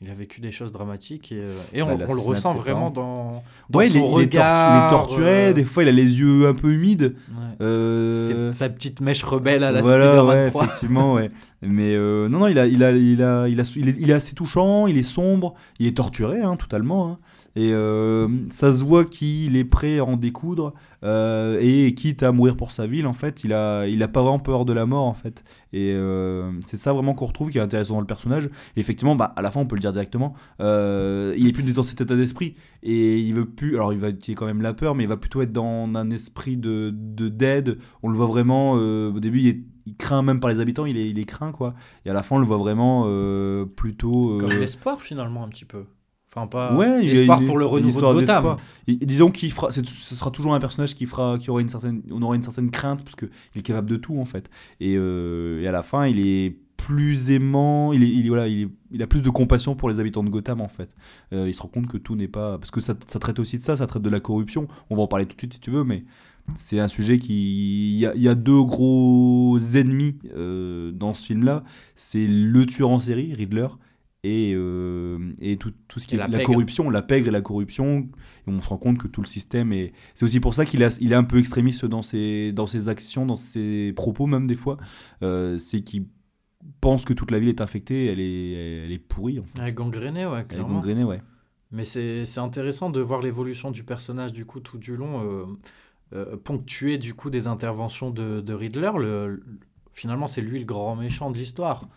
Il a vécu des choses dramatiques et, euh, et on, Bah, on le ressent vraiment dans, dans Ouais, il est, son il est tortu- regard. il est torturé, euh, des fois il a les yeux un peu humides. Euh, sa petite mèche rebelle à la voilà, Spider-Man ouais, 3. effectivement, ouais. Mais euh, non, non, il a, il a, il a, il a, il est, assez touchant, il est sombre, il est torturé, hein, totalement. hein. Et euh, ça se voit qu'il est prêt à en découdre euh, et quitte à mourir pour sa ville, en fait, il a, il a pas vraiment peur de la mort, en fait. Et c'est ça vraiment qu'on retrouve qui est intéressant dans le personnage. Et effectivement, bah, à la fin, on peut le dire directement, il est plus dans cet état d'esprit et il veut plus. Alors, il va, il a quand même la peur, mais il va plutôt être dans un esprit de, de d'aide. On le voit vraiment. au début, il, est- il craint même par les habitants, il est, il est craint quoi. Et à la fin, on le voit vraiment euh, plutôt. euh, Comme l'espoir finalement un petit peu. Enfin pas Ouais, l'espoir pour le renouveau de Gotham. d'espoir. Et- et disons qu'il fera, ce sera toujours un personnage qui fera, qui aura une certaine, on aura une certaine crainte parce que il est capable de tout en fait. Et, euh, et à la fin, il est plus aimant, il est, il voilà, il, est- il a plus de compassion pour les habitants de Gotham en fait. Euh, il se rend compte que tout n'est pas, parce que ça, ça traite aussi de ça, ça traite de la corruption. On va en parler tout de suite si tu veux, mais c'est un sujet qui, il y a, il y a deux gros ennemis euh, dans ce film-là. C'est le tueur en série, Riddler. Et, euh, et tout, tout ce qui Et est la corruption, la pègre et la corruption, et on se rend compte que tout le système est. C'est aussi pour ça qu'il est, il est un peu extrémiste dans ses, dans ses actions, dans ses propos, même des fois. Euh, c'est qu'il pense que toute la ville est infectée, elle est, elle est pourrie, en fait. Ouais, gangréné, ouais, Elle est clairement. gangrénée, ouais. Mais c'est c'est intéressant de voir l'évolution du personnage du coup tout du long, euh, euh, ponctué du coup des interventions de, Riddler. Le, le- finalement, c'est lui le grand méchant de l'histoire.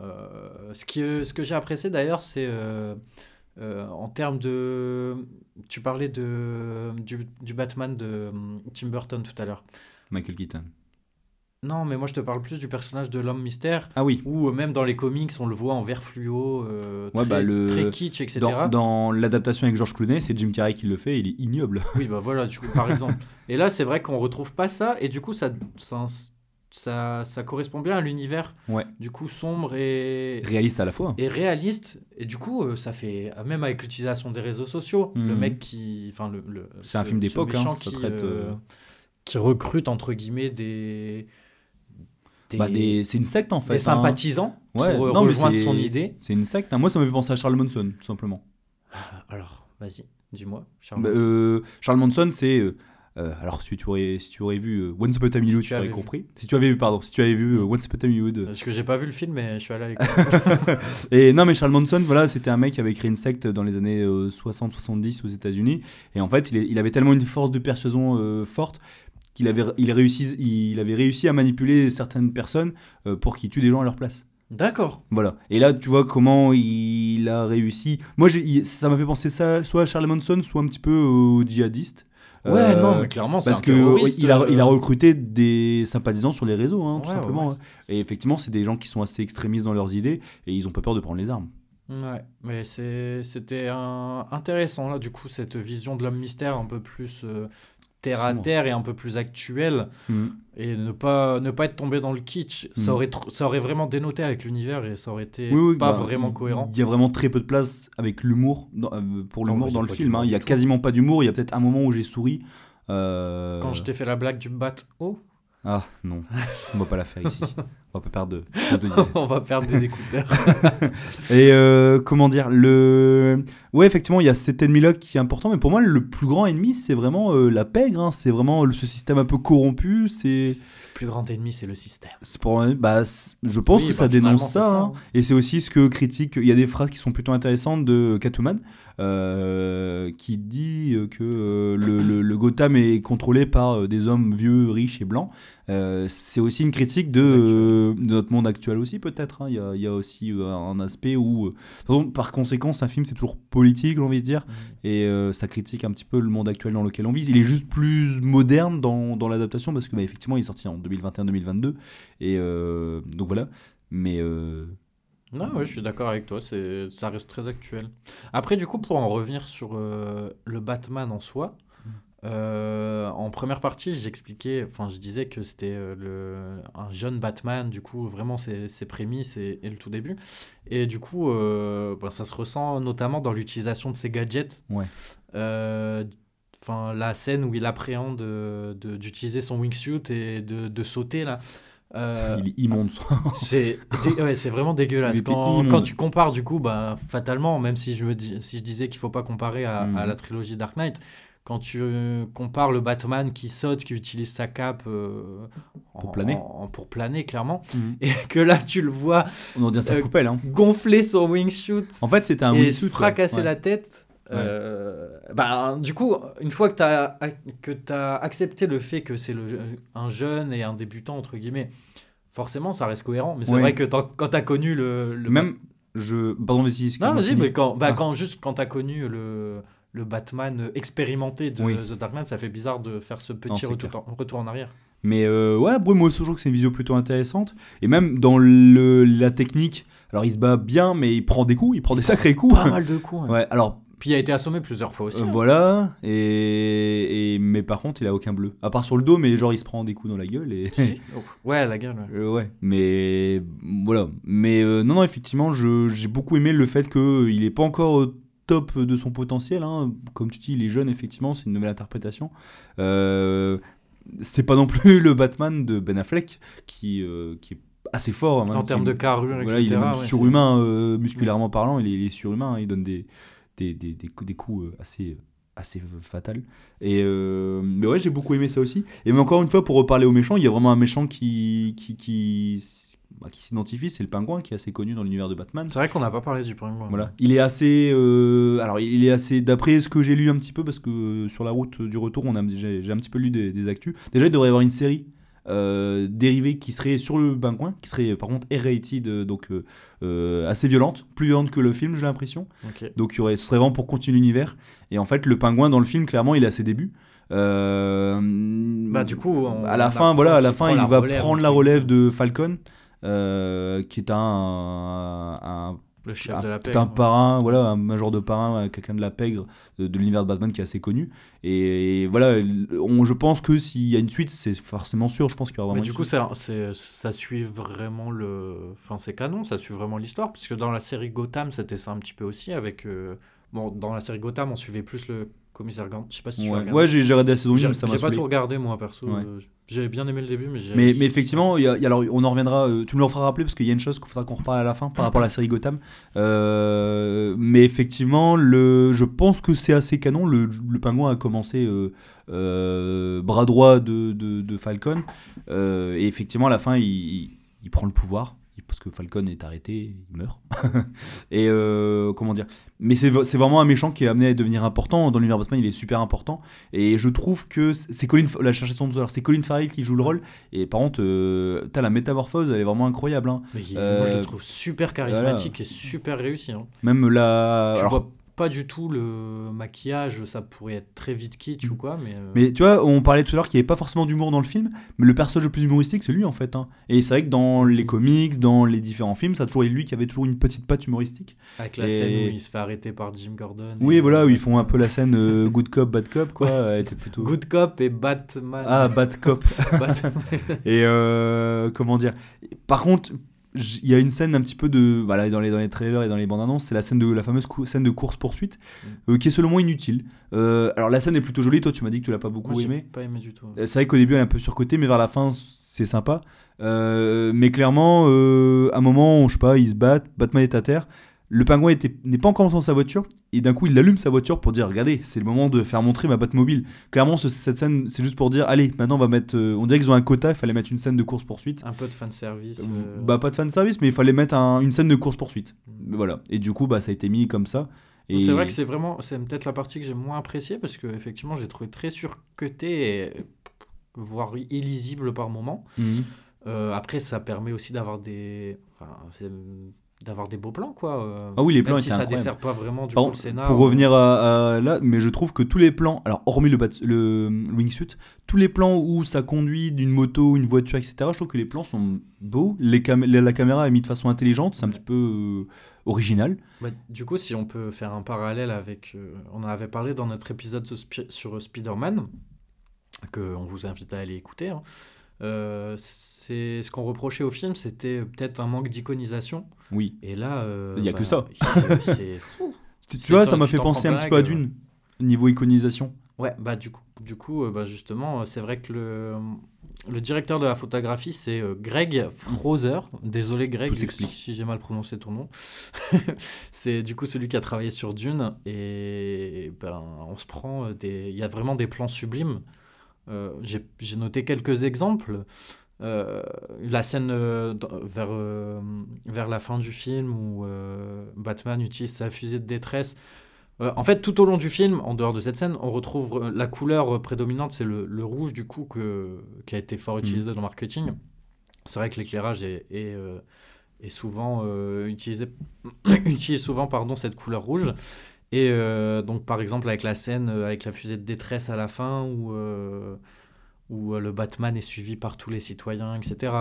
Euh, ce, qui, ce que j'ai apprécié d'ailleurs, c'est euh, euh, en termes de. Tu parlais de, du, du Batman de euh, Tim Burton tout à l'heure. Michael Keaton. Non, mais moi je te parle plus du personnage de l'homme mystère, Ah oui, où euh, même dans les comics on le voit en vert fluo, euh, Ouais, très, bah, le- très kitsch, etc. dans, dans l'adaptation avec George Clooney, c'est Jim Carrey qui le fait, il est ignoble. Oui, bah voilà, du coup, par exemple. Et là, c'est vrai qu'on retrouve pas ça, et du coup, ça, ça, ça, ça correspond bien à l'univers, Ouais. du coup, sombre et, Réaliste à la fois. et réaliste. Et du coup, euh, ça fait, même avec l'utilisation des réseaux sociaux, Mhm. le mec qui. Enfin, le. le- C'est un film d'époque, hein, qui, traite, euh, euh, qui recrute, entre guillemets, des. Bah, C'est une secte en fait. des hein. sympathisants Ouais, pour euh, non, rejoindre c'est- son idée. C'est une secte. hein. Moi, ça me fait penser à Charles Manson, tout simplement. Alors, vas-y, dis-moi, Charles. Bah, euh, Charles Manson, c'est. euh, euh, alors, si tu aurais, si tu aurais vu euh, Once Upon a Time in Si Hollywood, tu aurais vu. compris. Si tu avais vu, pardon, si tu avais vu euh, Once Upon a Time Hollywood. Parce que j'ai pas vu le film, mais je suis allé avec. Et non, mais Charles Manson, voilà, c'était un mec qui avait créé une secte dans les années 60-70 aux États-Unis. Et en fait, il, est- il avait tellement une force de persuasion euh, forte qu'il avait, il réussi, il avait réussi à manipuler certaines personnes euh, pour qu'ils tuent des gens à leur place. D'accord. Voilà. Et là, tu vois comment il a réussi. Moi, j'ai- ça m'a fait penser ça soit à Charles Manson, soit un petit peu aux djihadistes. Ouais, Euh, non, mais clairement, c'est Parce un que terroriste, il, a, euh, il a recruté des sympathisants sur les réseaux, hein, tout Ouais, simplement. ouais. hein. Et effectivement, c'est des gens qui sont assez extrémistes dans leurs idées et ils ont pas peur de prendre les armes. Ouais, mais c'est- c'était un- intéressant là, du coup, cette vision de l'homme mystère un peu plus euh, terre à terre et un peu plus actuelle, et ne pas, ne pas être tombé dans le kitsch. Ça, aurait tr- ça aurait vraiment dénoté avec l'univers et ça aurait été Oui, oui, pas bah, vraiment cohérent. Il y a vraiment très peu de place avec l'humour, euh, pour l'humour dans le film. hein. Il y a quasiment pas d'humour. Il y a peut-être un moment où j'ai souri. Euh, Quand je t'ai fait la blague du bat oh, Ah non, on va pas la faire ici. On va pas perdre de. on va perdre des écouteurs. Et euh, comment dire le ouais effectivement il y a cet ennemi là qui est important mais pour moi le plus grand ennemi c'est vraiment euh, la pègre hein. c'est vraiment ce système un peu corrompu c'est plus grand ennemi, c'est le système. c'est pour bah je pense Oui, que bah, ça finalement, dénonce ça, ça, hein. hein. et c'est aussi ce que critique il y a des phrases qui sont plutôt intéressantes de Catwoman euh, qui dit que euh, le, le- le Gotham est contrôlé par euh, des hommes vieux riches et blancs Euh, c'est aussi une critique de notre monde actuel aussi, peut-être. hein. Il y, a, il y a aussi un aspect où, par conséquence, un film, c'est toujours politique, j'ai envie de dire, et euh, ça critique un petit peu le monde actuel dans lequel on vit. Il est juste plus moderne dans, dans l'adaptation, parce que, bah, effectivement, il est sorti en 2021-2022, et euh, donc voilà. Mais euh, Non, ouais, je suis d'accord avec toi, c'est, ça reste très actuel. Après, du coup, pour en revenir sur euh, le Batman en soi, euh, en première partie, j'expliquais, enfin, je disais que c'était euh, le, un jeune Batman, du coup, vraiment ses, ses prémices et, et le tout début. Et du coup, bah, ça se ressent notamment dans l'utilisation de ses gadgets. Ouais. Enfin, la scène où il appréhende euh, de- d'utiliser son wingsuit et de, de sauter là. Euh, il est immonde. c'est ouais, c'est vraiment dégueulasse. Quand, quand tu compares, du coup, bah, fatalement, même si je, me dis, si je disais qu'il faut pas comparer à, à la trilogie Dark Knight, quand tu euh, compares le Batman qui saute, qui utilise sa cape euh, Pour en- planer. en- pour planer, clairement, Mhm. et que là, tu le vois On en dit sa coupelle. Hein. gonfler son wingsuit En fait, un et wingsuit, se fracasser ouais. la tête. Euh, bah, du coup, une fois que tu as, que as accepté le fait que c'est un jeune et un débutant, entre guillemets, forcément, ça reste cohérent. Mais c'est vrai que quand tu as connu le. le Même, je. Pardon, vas-y. Non, vas-y, mais quand, bah, Ah. quand, juste quand tu as connu le, le Batman expérimenté de Oui. The Dark Knight, ça fait bizarre de faire ce petit retour, en, retour en arrière. Mais euh, ouais, Bruce, moi aussi, je trouve que c'est une vidéo plutôt intéressante. Et même dans le, la technique, alors il se bat bien, mais il prend des coups, il prend des sacrés coups. Pas mal de coups. hein. Ouais, alors Puis il a été assommé plusieurs fois aussi. euh, hein. voilà. Et, et- mais par contre, il a aucun bleu. À part sur le dos, mais genre il se prend des coups dans la gueule. Et... Si. Oh, Ouais, la gueule. ouais. Euh, ouais, mais voilà. Mais euh, non, non, effectivement, je- j'ai beaucoup aimé le fait qu'il n'est pas encore au top de son potentiel. hein. Comme tu dis, il est jeune, effectivement, c'est une nouvelle interprétation. C'est pas non plus le Batman de Ben Affleck qui, qui est assez fort. hein, En termes de carrure, voilà, etc. il est même ouais, surhumain euh, musculairement parlant, il est, il est surhumain, hein, il donne des, des, des, des coups, des coups euh, assez, assez fatals. Et euh, mais ouais, j'ai beaucoup aimé ça aussi. Et mais encore une fois, pour reparler aux méchants, il y a vraiment un méchant qui, qui, qui, bah, qui s'identifie, c'est le pingouin qui est assez connu dans l'univers de Batman. C'est vrai qu'on n'a pas parlé du pingouin. Voilà. Il est assez. euh, alors, il est assez. D'après ce que j'ai lu un petit peu, parce que sur la route du retour, on a, j'ai, j'ai un petit peu lu des, des actus. Déjà, il devrait y avoir une série euh, dérivée qui serait sur le pingouin, qui serait par contre R-rated, donc euh, euh, assez violente, plus violente que le film, j'ai l'impression. Donc, y aurait, ce serait vraiment pour continuer l'univers. Et en fait, le pingouin dans le film, clairement, il est à ses débuts. Euh, Bah, du coup, on- à la fin, voilà, à la fin, il la va relève, prendre la relève de Falcon, qui est un, un, Le chef un- de la paix. un parrain, voilà, un major de parrain, euh, quelqu'un de la pègre de, de l'univers de Batman qui est assez connu. Et, voilà, on, je pense que s'il y a une suite, c'est forcément sûr. Je pense qu'il y aura Mais du coup, c'est- ça suit vraiment le. Enfin, c'est canon, ça suit vraiment l'histoire. Puisque dans la série Gotham, c'était ça un petit peu aussi. Avec. euh, Bon, dans la série Gotham, on suivait plus le commissaire Gant. Je sais pas si tu ouais, ouais, j'ai regardé la saison 1, J'ai mais ça m'a j'ai pas tout regardé, moi, perso. Ouais. Euh, J'ai bien aimé le début, mais j'ai. Mais, mais effectivement, y a- y a- alors, on en reviendra. euh, tu me le feras rappeler parce qu'il y a une chose qu'il faudra qu'on reparle à la fin par rapport à la série Gotham. Euh, mais effectivement, le, je pense que c'est assez canon. Le, le pingouin a commencé euh, bras droit de, de, de Falcon. Et effectivement, à la fin, il prend le pouvoir. Parce que Falcon est arrêté, il meurt. et euh, comment dire? Mais c'est vraiment un méchant qui est amené à devenir important. Dans l'univers Batman, il est super important. Et je trouve que c'est Colin, la chercher son c'est Colin Farrell qui joue le rôle. Et par contre, euh, t'as la métamorphose, elle est vraiment incroyable. hein. Mais il- Euh, moi, je le trouve super charismatique et super réussi. hein. Même la. Tu alors, vois pas du tout le maquillage, ça pourrait être très vite kitsch ou quoi, mais. euh, Mais tu vois, on parlait tout à l'heure qu'il n'y avait pas forcément d'humour dans le film, mais le personnage le plus humoristique, c'est lui en fait. hein. Et c'est vrai que dans les comics, dans les différents films, ça a toujours été lui qui avait toujours une petite patte humoristique. Avec la et- scène où il se fait arrêter par Jim Gordon. Oui, et- voilà, où ils font un peu la scène euh, good cop, bad cop, quoi. Elle était plutôt. Good Cop et Batman. Ah, bad cop. Et euh, comment dire? Par contre, il y a une scène un petit peu de. Voilà, dans les, dans les trailers et dans les bandes annonces, c'est la, scène de, la fameuse scène de course-poursuite, Mm. euh, qui est selon moi inutile. Euh, alors, la scène est plutôt jolie, toi, tu m'as dit que tu l'as pas beaucoup Moi, aimé. pas aimé du tout. Euh, C'est vrai qu'au début, elle est un peu surcotée, mais vers la fin, c'est sympa. Euh, mais clairement, à un moment, je sais pas, ils se battent, Batman est à terre. Le pingouin n'est pas encore dans sa voiture, et d'un coup, il allume sa voiture pour dire Regardez, c'est le moment de faire montrer ma Batmobile. Clairement, ce- cette scène, c'est juste pour dire Allez, maintenant, on va mettre. euh, on dirait qu'ils ont un quota, il fallait mettre une scène de course-poursuite. Un peu de fanservice. euh, Bah, pas de fanservice, mais il fallait mettre un- une scène de course-poursuite. mm. Voilà. Et du coup, bah, ça a été mis comme ça. Et... C'est vrai que c'est vraiment, c'est peut-être la partie que j'ai moins appréciée parce que effectivement j'ai trouvé très surcuté et voire illisible par moment. Mhm. Euh, après, ça permet aussi d'avoir des, enfin, d'avoir des beaux plans, quoi. euh, Ah oui, les plans même si ça incroyables. dessert pas vraiment du Par coup le scénar. pour euh, revenir à, à là, mais je trouve que tous les plans, alors hormis le, bat- le, le wingsuit, tous les plans où ça conduit d'une moto, une voiture, etc., je trouve que les plans sont beaux. Les cam- la, caméra est mise de façon intelligente, c'est un petit peu euh, original. Bah, du coup, si on peut faire un parallèle avec. euh, on en avait parlé dans notre épisode sur, Spi- sur Spider-Man, qu'on vous invite à aller écouter. hein. Euh, c'est ce qu'on reprochait au film, c'était peut-être un manque d'iconisation. Oui. Et là, euh, Il y a que ça. Tu vois, ça m'a fait penser un petit peu à. Dune, niveau iconisation. Ouais, bah du coup, du coup euh, bah, justement, c'est vrai que le, le directeur de la photographie, c'est Greg Frozer. Désolé Greg, s'explique. si j'ai mal prononcé ton nom. c'est du coup celui qui a travaillé sur Dune. Et ben, on se prend des... Il y a vraiment des plans sublimes. Euh, j'ai noté quelques exemples. Euh, la scène euh, vers, vers la fin du film où Batman utilise sa fusée de détresse. En fait, tout au long du film, en dehors de cette scène, on retrouve la couleur prédominante, c'est le, le rouge du coup que, qui a été fort utilisé dans le marketing. C'est vrai que l'éclairage est, est, est souvent euh, utilisé, utilise souvent pardon, cette couleur rouge. Et euh, donc, par exemple, avec la scène euh, avec la fusée de détresse à la fin, où, euh, où le Batman est suivi par tous les citoyens, etc.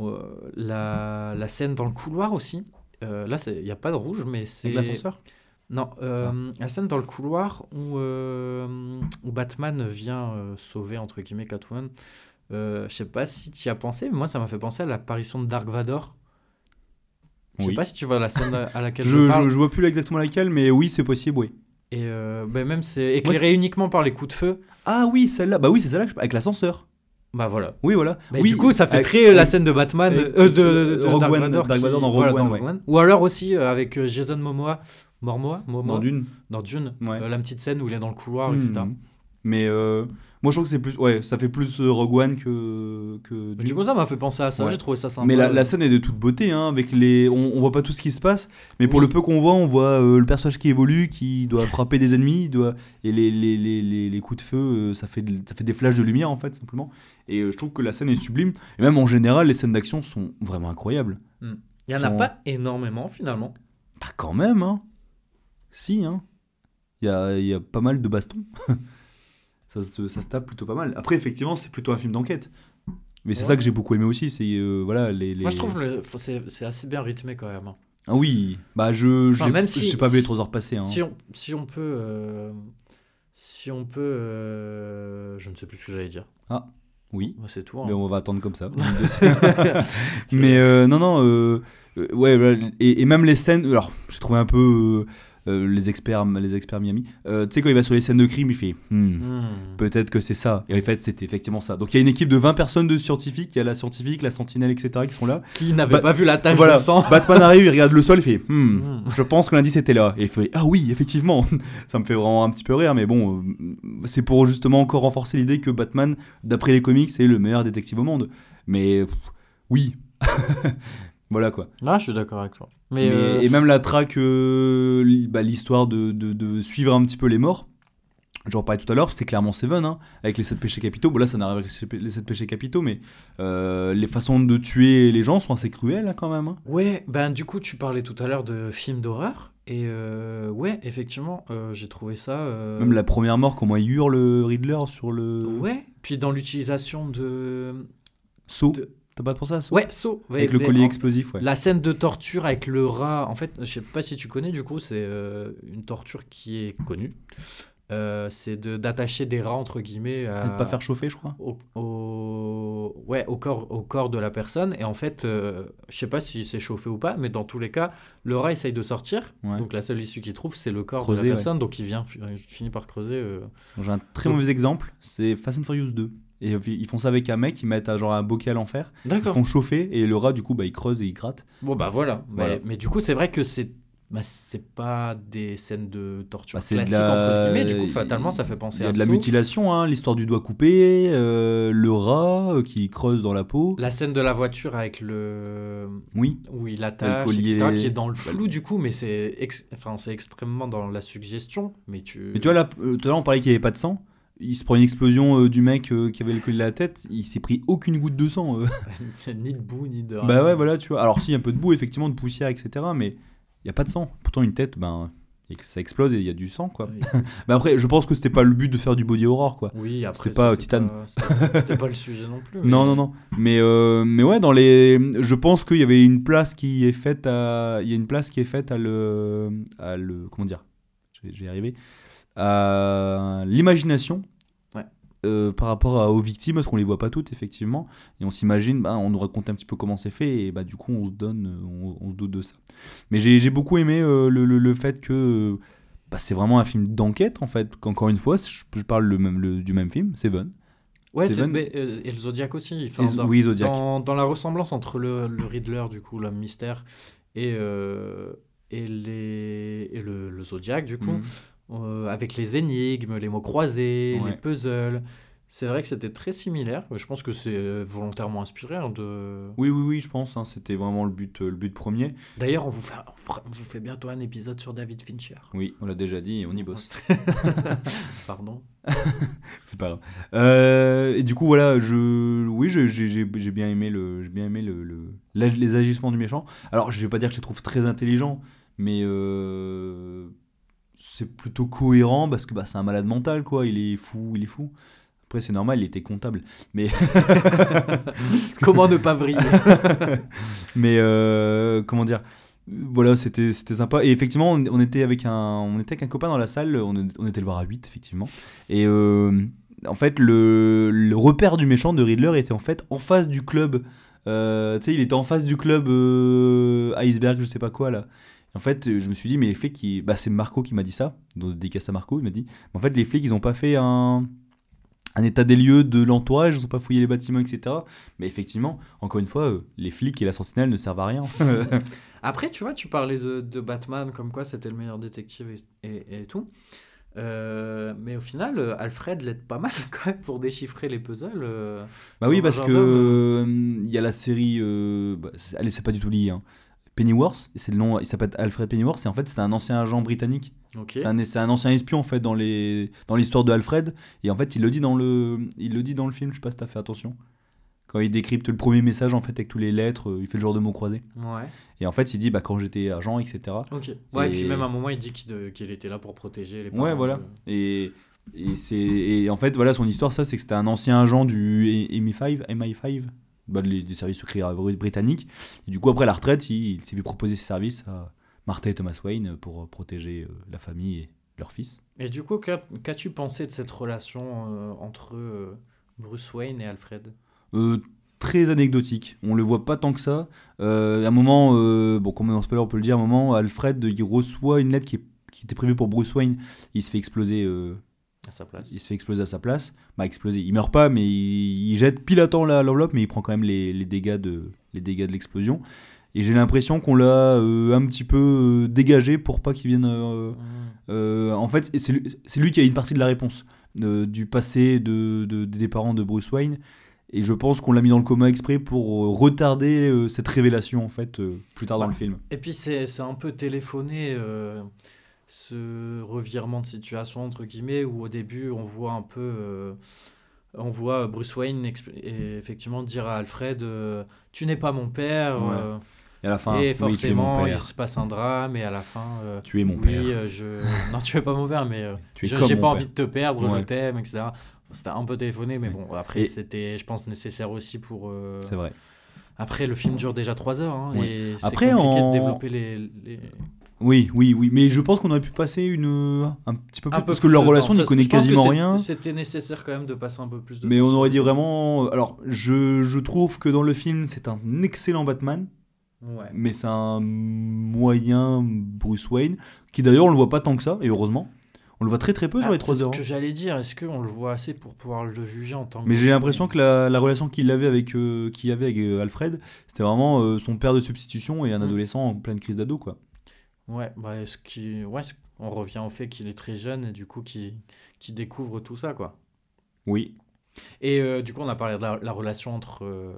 Euh, la, la scène dans le couloir aussi. Euh, là, il n'y a pas de rouge, mais c'est. Avec l'ascenseur? Non, euh, la scène dans le couloir où, où Batman vient sauver, entre guillemets, Catwoman. Je sais pas si tu y as pensé, mais moi, ça m'a fait penser à l'apparition de Dark Vador. Je sais Oui. pas si tu vois la scène à laquelle je, Je, parle. je, je vois plus exactement laquelle, mais oui, c'est possible, oui. Et euh, ben même, c'est Moi, éclairé uniquement par les coups de feu. Ah oui, celle-là, bah oui, c'est celle-là avec l'ascenseur. Bah voilà. Oui, voilà. Mais oui, du coup, ça fait avec- très euh, la scène de Batman, avec- euh, de, de- de Rogue Dark One, Vador, Dark qui- Vador dans Rogue voilà, One, dans ouais. One. Ou alors aussi euh, avec Jason Momoa, Momoa, Momoa dans Dune. dans Dune, Ouais. La petite scène où il est dans le couloir, etc. Mais euh, moi, je trouve que c'est plus. Ouais, ça fait plus euh, Rogue One que. que Du coup, ça m'a fait penser à ça. Ouais. J'ai trouvé ça sympa. Mais la, la scène est de toute beauté, hein, avec les. On, on voit pas tout ce qui se passe, mais pour Oui. le peu qu'on voit, on voit euh, le personnage qui évolue, qui doit frapper des ennemis, doit et les, les, les, les, les coups de feu, euh, ça fait ça fait des flashs de lumière en fait simplement. Et je trouve que la scène est sublime. Et même en général, les scènes d'action sont vraiment incroyables. Il y en a pas énormément finalement. Pas quand même, hein. Si, hein. Il y a, il y a pas mal de bastons. ça, se, ça se tape plutôt pas mal. Après, effectivement, c'est plutôt un film d'enquête. Mais c'est Ouais. ça que j'ai beaucoup aimé aussi, c'est euh, voilà les, les- Moi, je trouve le- c'est assez bien rythmé quand même. hein. Ah oui, bah je Enfin, j'ai même si- j'ai pas vu les 3 heures passer. Hein. Si, on, si on peut. euh, si on peut. euh, je ne sais plus ce que j'allais dire. Oui, Ouais, C'est tout. hein. mais on va attendre comme ça. mais non non, ouais et, et même les scènes. Alors j'ai trouvé un peu euh, les experts les experts Miami. Euh, tu sais quand il va sur les scènes de crime, il fait. Hmm, Hmm. Peut-être que c'est ça. Et en fait, c'était effectivement ça. Donc il y a une équipe de 20 personnes de scientifiques. Il y a la scientifique, la sentinelle, etc. qui sont là. Qui n'avait Bah, pas vu la tache voilà. de sang Batman arrive, il regarde le sol, il fait Hmm, Hmm. Je pense que l'indice était là. Et il fait Ah oui, effectivement. ça me fait vraiment un petit peu rire. Mais bon, euh, c'est pour justement encore renforcer l'idée que Batman, d'après les comics, c'est le meilleur détective au monde. Mais pff, oui. voilà quoi. Ah, je suis d'accord avec toi. Mais, Mais- euh, Et même la traque, euh, bah, l'histoire de, de- de suivre un petit peu les morts. J'en parlais tout à l'heure, c'est clairement Seven, hein, avec les 7 péchés capitaux. Bon, là, ça n'arrive avec les 7 péchés capitaux, mais euh, les façons de tuer les gens sont assez cruelles hein, quand même. hein. Ouais, ben du coup, tu parlais tout à l'heure de films d'horreur. Et euh, ouais, effectivement, euh, j'ai trouvé ça. euh, Même la première mort, comment il hurle le Riddler sur le Ouais, puis dans l'utilisation de. saut. de- T'as pas pensé à ça Ouais. Avec Ouais, le collier explosif, ouais. La scène de torture avec le rat, en fait, je sais pas si tu connais, du coup, c'est euh, une torture qui est connue. Euh, c'est de- d'attacher des rats, entre guillemets, à, Et de pas faire chauffer, je crois. au, au- ouais, au, corps, au corps de la personne. Et en fait, euh, je sais pas si c'est chauffé ou pas, mais dans tous les cas, le rat essaye de sortir. Ouais. Donc la seule issue qu'il trouve, c'est le corps Creuser, de la ouais. personne. Donc il vient, il finit par creuser. euh. J'ai un très Donc- mauvais exemple, c'est Fast and Furious 2. Et ils font ça avec un mec, ils mettent genre un bocal en fer, ils font chauffer, et le rat, du coup, bah, il creuse et il gratte. Bon, bah voilà. Mais- Voilà. Mais, du coup, c'est vrai que c'est. Bah, c'est pas des scènes de torture Bah, classiques la- entre guillemets du coup fatalement ça fait penser Il y a à de la mutilation, hein, l'histoire du doigt coupé, euh, le rat euh, qui creuse dans la peau. la scène de la voiture avec le Oui, où il attache collier- etc., qui est dans le flou du coup mais c'est ex- enfin c'est extrêmement dans la suggestion mais tu mais tu vois là, euh, tout à l'heure on parlait qu'il n'y avait pas de sang. Il se prend une explosion euh, du mec euh, qui avait le collier à la tête, il s'est pris aucune goutte de sang. euh. ni de boue, ni de. bah ouais, voilà, tu vois. Alors, si, un peu de boue, effectivement, de poussière, etc. Mais il n'y a pas de sang. Pourtant, une tête, ben, ça explose et il y a du sang, quoi. Oui. Mais après, je pense que c'était pas le but de faire du body horror, quoi. Oui, après. C'était pas, Titan. C'était pas le sujet non plus. Non, non, non. Mais, euh, mais ouais, dans les. Je pense qu'il y avait une place qui est faite à. Il y a une place qui est faite à le. À le... Comment dire? Je vais, je vais y arriver. À l'imagination. Euh, par rapport à- aux victimes, parce qu'on les voit pas toutes, effectivement. Et on s'imagine, bah, on nous raconte un petit peu comment c'est fait, et bah, du coup, on se donne, euh, on, on se doute de ça. Mais j'ai beaucoup aimé euh, le, le- le fait que. bah, c'est vraiment un film d'enquête, en fait. Qu'encore une fois, je, je parle le même, le- du même film, Seven. Ouais, Seven. c'est- mais, euh, et le Zodiac aussi. Enfin, Et- dans, oui, Zodiac. Dans, dans la ressemblance entre le, le Riddler, du coup, l'homme mystère, et, et, les, et le, le Zodiac, du coup, Mhm. Euh, avec les énigmes, les mots croisés, Ouais. les puzzles. C'est vrai que c'était très similaire. Je pense que c'est euh, volontairement inspiré. hein, de... Oui, oui, oui, je pense. hein, C'était vraiment le but, euh, le but premier. D'ailleurs, on, vous fait- on vous fait bientôt un épisode sur David Fincher. Oui, on l'a déjà dit et on y bosse. Pardon. C'est pas grave. Euh, et du coup, voilà, je, oui, j'ai bien aimé, le, j'ai bien aimé le, les agissements du méchant. Alors, je vais pas dire que je les trouve très intelligents, mais euh, c'est plutôt cohérent parce que bah, c'est un malade mental, quoi. Il est fou, il est fou. Après, c'est normal, il était comptable. Mais, Comment ne pas vriller mais euh, comment dire voilà, c'était sympa. Et effectivement, on, on était avec un, on était avec un copain dans la salle, on, on était le voir à 8, effectivement. Et euh, en fait, le, le repère du méchant de Riddler était en fait en face du club. Euh, tu sais, il était en face du club Iceberg, je sais pas quoi là. En fait, je me suis dit, mais les flics, ils- bah, c'est Marco qui m'a dit ça, donc dédicace à Marco, il m'a dit, en fait, les flics, ils ont pas fait un, un état des lieux de l'entourage, ils ont pas fouillé les bâtiments, etc. Mais effectivement, encore une fois, euh, les flics et la sentinelle ne servent à rien. Après, tu vois, tu parlais de, de Batman comme quoi c'était le meilleur détective et, et- et tout. Euh, mais au final, euh, Alfred l'aide pas mal quand même pour déchiffrer les puzzles. euh. Bah oui, parce que euh, il y a la série. euh, bah, allez, c'est pas du tout lié. Hein. Pennyworth, c'est le nom. Il s'appelle Alfred Pennyworth. Et en fait, c'est un ancien agent britannique. Ok. C'est un, ancien espion en fait dans les dans l'histoire de Alfred. Et en fait, il le dit dans le il le dit dans le film. Je sais pas si t'as fait attention. Quand il décrypte le premier message en fait avec tous les lettres, euh, il fait le genre de mots croisés. Ouais. Et en fait, il dit bah quand j'étais agent, etc. Ok. Ouais, et, Et- puis même à un moment, il dit qu'il était là pour protéger les parents. Ouais, voilà. de- Et, et, c'est, et en fait, voilà, son histoire, ça, c'est que c'était un ancien agent du MI5, MI5 bah, des, des services secrets br- britanniques. Et du coup, après la retraite, il, il s'est vu proposer ses services à Martha et Thomas Wayne pour protéger euh, la famille et leur fils. Et du coup, qu'a- qu'as-tu pensé de cette relation euh, entre euh, Bruce Wayne et Alfred? Euh, très anecdotique. On le voit pas tant que ça. Euh, à un moment, euh, bon, comme dans spoiler, on peut le dire, à un moment, Alfred, il reçoit une lettre qui, est- qui était prévue pour Bruce Wayne. Il se fait exploser. euh, à sa place il se fait exploser à sa place. Bah, exploser. Il meurt pas, mais il, il jette pile à temps l'enveloppe, mais il prend quand même les, les dégâts de les dégâts de l'explosion. Et j'ai l'impression qu'on l'a euh, un petit peu euh, dégagé pour pas qu'il vienne. euh, en fait, c'est lui, qui a une partie de la réponse du passé de, de- des parents de Bruce Wayne. Et je pense qu'on l'a mis dans le coma exprès pour retarder cette révélation en fait plus tard dans le film. Et puis c'est c'est un peu téléphoné ce revirement de situation entre guillemets où au début on voit un peu euh, on voit Bruce Wayne et effectivement dire à Alfred euh, tu n'es pas mon père Ouais. euh, Et à la fin, et oui, tu es mon forcément il se passe un drame et à la fin euh, Tu es mon oui père. euh, je non tu es pas mon père mais euh, j'ai pas père. envie de te perdre je t'aime etc c'était un peu téléphoné mais Ouais. bon après Et- c'était je pense nécessaire aussi pour euh, C'est vrai. après le film dure déjà 3 heures hein, et c'est Après, compliqué en- de développer les- les, Oui, oui, oui. Mais je pense qu'on aurait pu passer une un petit peu plus un peu parce que plus leur relation temps. n'y connaît quasiment rien. C'était nécessaire quand même de passer un peu plus de Mais temps on sur- aurait dit vraiment. Alors, je, je trouve que dans le film, c'est un excellent Batman, Ouais. mais c'est un moyen Bruce Wayne, qui d'ailleurs, on le voit pas tant que ça, et heureusement. On le voit très très peu sur Ah, les 3 c'est ce heures. que j'allais dire. Est-ce qu'on le voit assez pour pouvoir le juger en tant que. Mais j'ai l'impression que la, la relation qu'il avait avec, euh, avait avec euh, Alfred, c'était vraiment euh, son père de substitution et un Mhm. adolescent en pleine crise d'ado, quoi. Ouais, bah, est-ce qui... ouais, on revient au fait qu'il est très jeune et du coup qui qui découvre tout ça, quoi. Oui. Et euh, du coup, on a parlé de la, la relation entre, euh,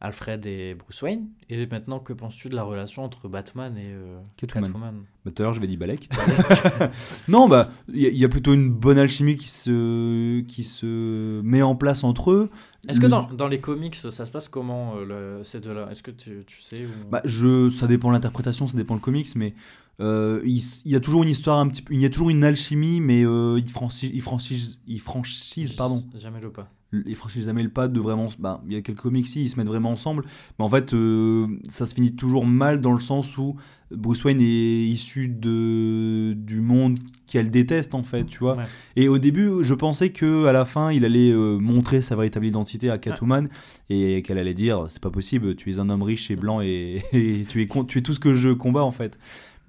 Alfred et Bruce Wayne. Et maintenant, que penses-tu de la relation entre Batman et euh, Catwoman. Catwoman Bah, tout à l'heure, j'avais dit Balek. non, bah, il y, a- il y a plutôt une bonne alchimie qui se, qui se met en place entre eux. Est-ce que dans, dans les comics, ça se passe comment euh, le- ces deux-là? Est-ce que tu, tu sais ou- Bah, je, ça dépend de l'interprétation, ça dépend le comics, mais euh, il, il y a toujours une histoire un petit peu, il y a toujours une alchimie, mais euh, ils franchissent, ils franchissent, ils franchissent, pardon, Jamais le pas. Ils franchissent jamais le pas de vraiment, bah, il y a quelques comics si, ils se mettent vraiment ensemble, mais en fait, euh, ça se finit toujours mal dans le sens où Bruce Wayne est issu de du monde qu'elle déteste en fait, tu vois. Ouais. Et au début, je pensais que à la fin, il allait euh, montrer sa véritable identité à Catwoman et qu'elle allait dire c'est pas possible, tu es un homme riche et blanc et, et tu es tu es tout ce que je combats en fait.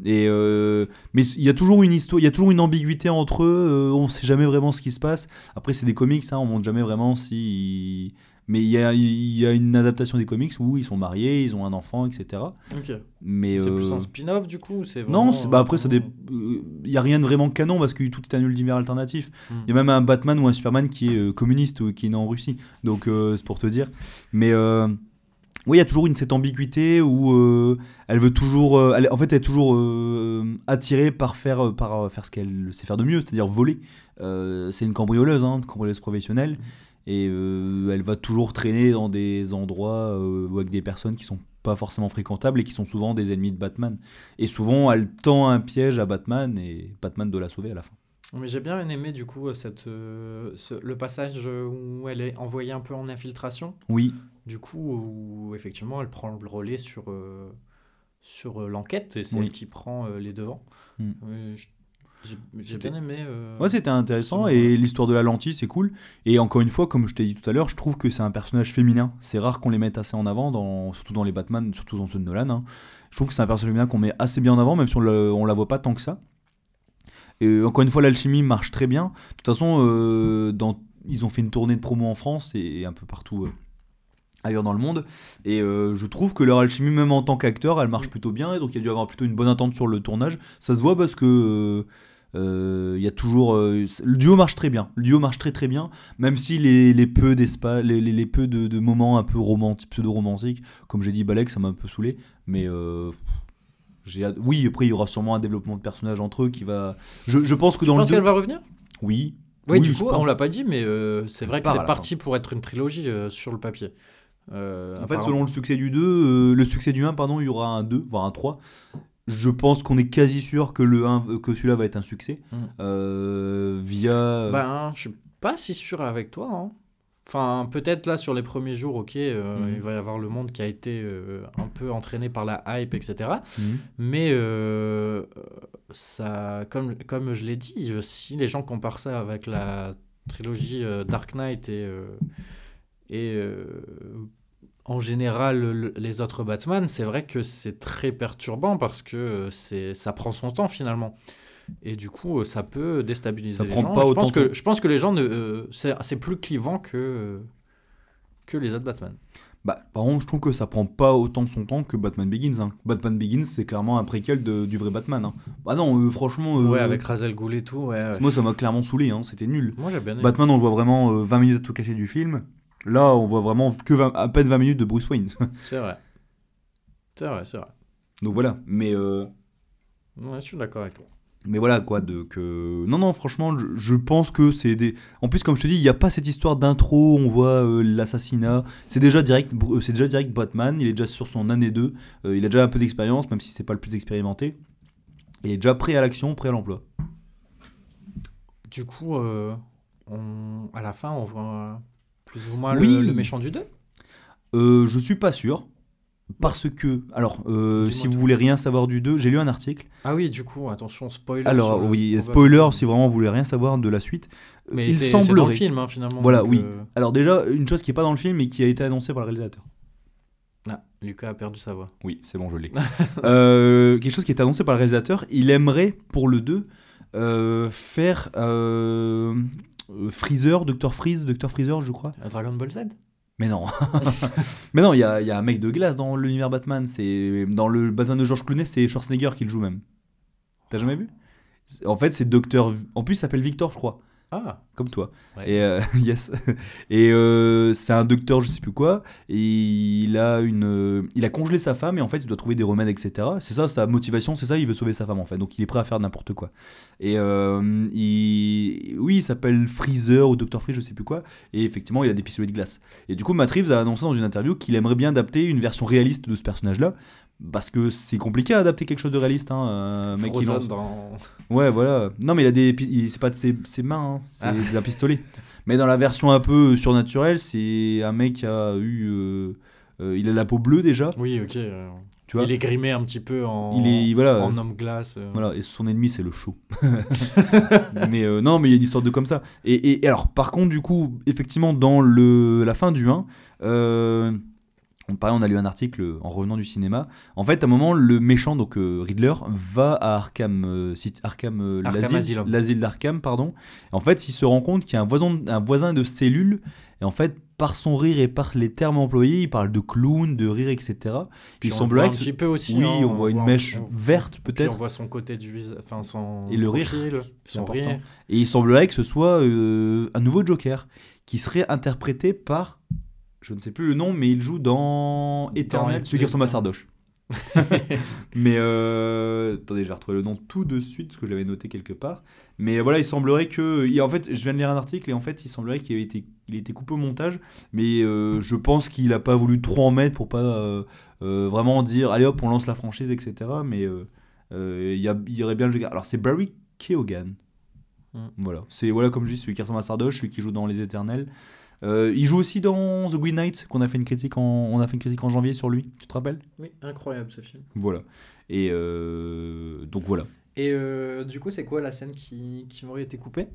Et euh, mais il y a toujours une histoire, il y a toujours une ambiguïté entre eux. euh, on sait jamais vraiment ce qui se passe. Après, c'est des comics, hein, on montre jamais vraiment si. Mais il y a, y a une adaptation des comics où ils sont mariés, ils ont un enfant, etc. Ok. Mais C'est plus euh, un spin-off du coup ou c'est non, vraiment, bah après, ça euh, euh, il y a rien de vraiment canon parce que tout est un univers alternatif. Hmm. Il y a même un Batman ou un Superman qui est communiste ou qui est né en Russie. Donc c'est pour te dire. Mais oui, il y a toujours une, cette ambiguïté où euh, elle veut toujours. euh, elle- en fait, elle est toujours euh, attirée par faire, par faire ce qu'elle sait faire de mieux, c'est-à-dire voler. C'est une cambrioleuse, hein, une cambrioleuse professionnelle. Et euh, elle va toujours traîner dans des endroits ou avec des personnes qui sont pas forcément fréquentables et qui sont souvent des ennemis de Batman. Et souvent, elle tend un piège à Batman et Batman doit la sauver à la fin. Mais j'ai bien aimé du coup cette, euh, ce- le passage où elle est envoyée un peu en infiltration. Oui, Du coup, où effectivement elle prend le relais sur, euh, sur euh, l'enquête et c'est Oui. elle qui prend euh, les devants. Hmm. J'ai- bien aimé. Ouais, c'était intéressant et l'histoire de la lentille, c'est cool. Et encore une fois, comme je t'ai dit tout à l'heure, je trouve que c'est un personnage féminin. C'est rare qu'on les mette assez en avant, dans, surtout dans les Batman, surtout dans ceux de Nolan. hein. Je trouve que c'est un personnage féminin qu'on met assez bien en avant, même si on, le- on la voit pas tant que ça. Et euh, encore une fois, l'alchimie marche très bien. De toute façon, euh, ils ont fait une tournée de promo en France et, un peu partout euh, ailleurs dans le monde. Et je trouve que leur alchimie, même en tant qu'acteur, elle marche plutôt bien. Et donc, il y a dû avoir plutôt une bonne attente sur le tournage. Ça se voit parce que. il y a toujours le duo marche très bien le duo marche très très bien même si les, les peu d'espace les, les, peu de, moments un peu romantiques pseudo romantiques comme j'ai dit Balek ça m'a un peu saoulé mais oui après il y aura sûrement un développement de personnages entre eux qui va je, je pense que Tu dans le penses qu'elle va revenir? Oui Oui, Oui, du coup, pense. on l'a pas dit, mais euh, c'est vrai que c'est parti pour être une trilogie euh, sur le papier. Euh, En fait, selon le succès du 2, euh, le succès du 1, pardon, il y aura un 2, voire un 3. Je pense qu'on est quasi sûr que, le 1, que celui-là va être un succès. Mm. Euh, via. Ben, je suis pas si sûr avec toi. hein. Enfin, peut-être là sur les premiers jours, ok, euh, Mhm. il va y avoir le monde qui a été euh, un peu entraîné par la hype, etc. Mhm. Mais euh, ça, comme, comme je l'ai dit, si les gens comparent ça avec la trilogie Dark Knight et, et en général le- les autres Batman, c'est vrai que c'est très perturbant parce que c'est, ça prend son temps finalement. Et du coup, euh, ça peut déstabiliser Ça les prend gens. pas je, pense que, je pense que les gens, ne, euh, c'est, plus clivant que, que les autres Batman. Bah, par contre, je trouve que ça prend pas autant son temps que Batman Begins. hein. Batman Begins, c'est clairement un préquel de- du vrai Batman. hein. Bah non, euh, franchement. euh, Ouais, avec Razel Ghoul et tout, ouais. ouais. Moi, ça m'a clairement saoulé, hein, c'était nul. Moi, j'ai bien aimé. Batman, on le voit vraiment euh, 20 minutes à tout casser du film. Là, on voit vraiment que 20 à peine 20 minutes de Bruce Wayne. C'est vrai. C'est vrai, c'est vrai. Donc voilà, mais. Ouais, je suis d'accord avec toi. Mais voilà quoi, de, que... non, non, franchement, je, je pense que c'est des. En plus, comme je te dis, il n'y a pas cette histoire d'intro, on voit euh, l'assassinat. C'est déjà, direct, c'est déjà direct Batman, il est déjà sur son année 2, euh, il a déjà un peu d'expérience, même si c'est pas le plus expérimenté. Il est déjà prêt à l'action, prêt à l'emploi. Du coup, euh, on... à la fin, on voit plus ou moins Oui. le, le méchant du 2. Euh, je suis pas sûr, parce que. Alors, euh, si vous voulez rien savoir du 2, j'ai lu un article. Ah oui, du coup, attention, spoiler. Alors, le- oui, spoiler, si vraiment vous voulez rien savoir de la suite. Mais il c'est dans le semblerait. film, hein, finalement. Voilà, oui. euh, Alors, déjà, une chose qui est pas dans le film et qui a été annoncée par le réalisateur. Ah, Lucas a perdu sa voix. Oui, c'est bon, je l'ai. Euh, quelque chose qui est annoncé par le réalisateur, il aimerait pour le 2 euh, faire euh, euh, Freezer, Dr Freeze, Dr Freezer, je crois. Euh, Dragon Ball Z? Mais non. Mais non, il y a, il y a un mec de glace dans l'univers Batman. C'est dans le Batman de George Clooney, c'est Schwarzenegger qui le joue même. T'as jamais vu? En fait, c'est Dr. En plus, il s'appelle Victor, je crois. Ah, comme toi. Ouais. Et euh, yes. Et euh, c'est un docteur, je sais plus quoi. Et il a une, euh, il a congelé sa femme et en fait il doit trouver des remèdes, etc. C'est ça sa motivation, c'est ça. Il veut sauver sa femme en fait. Donc il est prêt à faire n'importe quoi. Et il, oui, il s'appelle Freezer ou Docteur Freeze, je sais plus quoi. Et effectivement, il a des pistolets de glace. Et du coup, Matt Reeves a annoncé dans une interview qu'il aimerait bien adapter une version réaliste de ce personnage-là. Parce que c'est compliqué à adapter quelque chose de réaliste, hein. Un mec qui lance- dans. Ouais, voilà. Non, mais il a des. C'est pas de ses, ses mains, hein, c'est Ah. d'un pistolet. Mais dans la version un peu surnaturelle, c'est un mec qui a eu. euh, euh, il a la peau bleue déjà, Oui, ok. euh, tu vois. il est grimé un petit peu en. Il est- voilà. En homme glace. euh. Voilà, et son ennemi c'est le chaud. mais euh, non, mais il y a une histoire de comme ça. Et, et- alors, par contre, du coup, effectivement, dans le, la fin du 1, euh, on, pareil, on a lu un article en revenant du cinéma. En fait, à un moment, le méchant, donc euh, Riddler, va à Arkham, euh, Arkham, euh, Arkham l'asile- d'Arkham, pardon. En fait, il se rend compte qu'il y a un voisin, un voisin de cellule. Et en fait, par son rire et par les termes employés, il parle de clown, de rire, etc. Puis il on le semblerait voit un que- petit peu aussi. oui, hein, on voit une mèche on- verte peut-être. on voit son côté du visage, enfin son Et le rire, profil, c'est son important. rire. Et il semblerait que ce soit euh, un nouveau Joker qui serait interprété par, je ne sais plus le nom, mais il joue dans Dans celui qui ressemble à. Sardoche. mais euh, attendez, je vais retrouver le nom tout de suite parce que je l'avais noté quelque part. Mais voilà, il semblerait que, en fait, je viens de lire un article et en fait, il semblerait qu'il ait été, il coupé au montage, mais euh, je pense qu'il a pas voulu trop en mettre pour pas euh, vraiment dire, allez hop, on lance la franchise, etc. Mais il y, a- il y aurait bien le. Alors c'est Barry Keoghan. Mm. Voilà, c'est voilà comme je dis celui qui ressemble à Sardoche, celui qui joue dans Les Éternels. Euh, il joue aussi dans The Green Knight qu'on a fait une critique en on a fait une critique en janvier sur lui. Tu te rappelles? Oui, incroyable ce film. Voilà. Et euh, donc voilà. Et euh, du coup, c'est quoi la scène qui, qui aurait été coupée?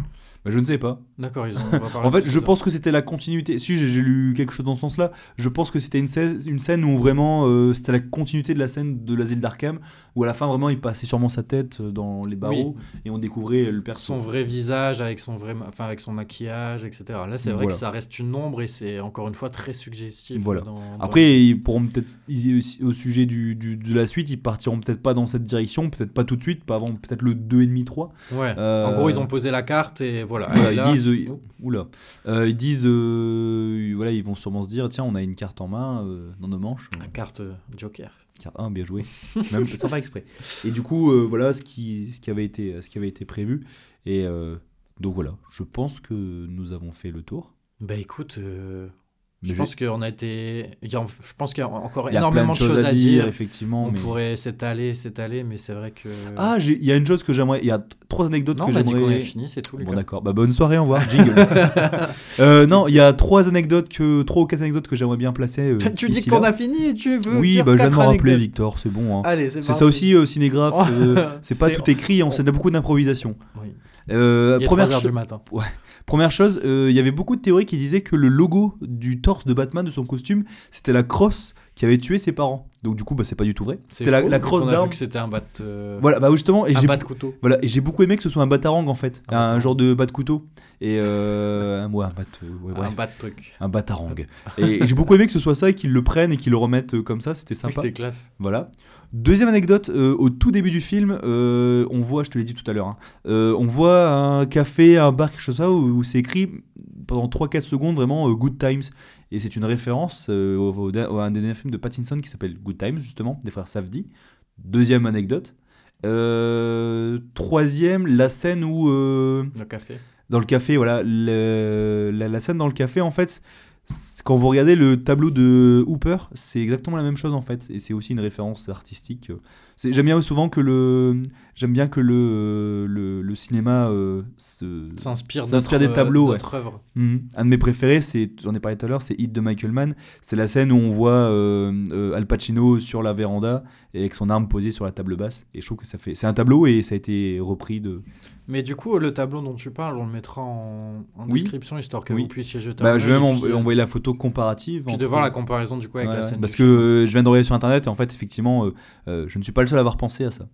Bah, je ne sais pas. D'accord, ils ont. on va parler En fait, je ça. pense que c'était la continuité. Si j'ai lu quelque chose dans ce sens-là, je pense que c'était une scène, une scène où vraiment euh, c'était la continuité de la scène de l'asile d'Arkham, où à la fin vraiment il passait sûrement sa tête euh, dans les barreaux et on découvrait le perso. son vrai visage avec son vrai, enfin avec son maquillage, etc. Là, c'est vrai Voilà. que ça reste une ombre et c'est encore une fois très suggestif. Voilà. dans- dans- Après, ils pourront peut-être, au sujet du, du- de la suite, ils partiront peut-être pas dans cette direction, peut-être pas tout de suite, pas avant peut-être le 2,5-3. ouais. Euh, En gros, ils ont posé la carte et voilà. Voilà, Et ils disent, euh, oula, Euh, ils disent, euh, voilà, ils vont sûrement se dire, tiens, on a une carte en main euh, dans nos manches. la carte euh, Joker. Carte 1, bien joué. Même sans faire exprès. Et du coup, euh, voilà ce qui, ce, qui avait été, ce qui avait été prévu. Et euh, donc voilà, je pense que nous avons fait le tour. Bah écoute, euh, je pense qu'on a été. a- je pense qu'il y a encore y a énormément de choses à dire. effectivement. On mais- pourrait s'étaler, s'étaler, mais c'est vrai que. Ah, il y a une chose que j'aimerais. Il y a trois anecdotes non, que on a dit qu'on j'aimerais. avait fini, c'est tout. Bon d'accord, bah, bonne soirée, au revoir, jingle. Euh, non, il y a trois anecdotes que trois ou quatre anecdotes que j'aimerais bien placer. euh, tu dis qu'on a fini et tu veux. Oui, dire bah, je viens de m'en rappeler. Victor, c'est bon. hein. Allez, c'est C'est ça aussi, euh, cinégraphe, c'est pas tout écrit, on, ça a beaucoup d'improvisation. Oui. Euh, Il est première, 3 heures cho- du matin. première chose, euh, il y avait beaucoup de théories qui disaient que le logo du torse de Batman, de son costume, c'était la crosse qui avait tué ses parents. Donc du coup, bah, c'est pas du tout vrai. C'était la, la a d'armes. vu que c'était un bat. euh, Voilà, bah justement, et j'ai couteau. voilà, et j'ai beaucoup aimé que ce soit un batarang en fait, Un genre de bat de couteau et euh, un, ouais, un bat, euh, ouais, Un bat truc. un batarang. et et j'ai beaucoup aimé que ce soit ça et qu'ils le prennent et qu'ils le remettent euh, comme ça, c'était Oui, sympa. C'était classe. Voilà. Deuxième anecdote, euh, au tout début du film, euh, on voit, je te l'ai dit tout à l'heure, hein, euh, on voit un café, un bar, quelque chose comme ça, où, où c'est écrit pendant 3-4 secondes vraiment euh, Good Times. Et c'est une référence euh, au, au- à un des derniers films de Pattinson qui s'appelle Good Times, justement, des frères Safdie. Deuxième anecdote. Euh, troisième, la scène où. euh, Le café. dans le café, voilà, le- la, la scène dans le café, en fait, quand vous regardez le tableau de Hooper, c'est exactement la même chose en fait, et c'est aussi une référence artistique. J'aime bien souvent que le, j'aime bien que le, le, le cinéma euh, S'inspire des tableaux, euh, d'autres œuvres. Mhm. Un de mes préférés, c'est, j'en ai parlé tout à l'heure, c'est Hit de Michael Mann. C'est la scène où on voit euh, euh, Al Pacino sur la véranda et avec son arme posée sur la table basse. Et je trouve que ça fait, c'est un tableau et ça a été repris de. Mais du coup, le tableau dont tu parles, on le mettra en, en Oui. description histoire que Oui. vous puissiez jeter Bah, je vais même puis, envoyer la photo comparative. Puis entre- de voir la comparaison du coup avec Ouais, la ouais. scène. Parce que film. je viens d'envoyer sur internet et en fait, effectivement, euh, je ne suis pas le seul à avoir pensé à ça.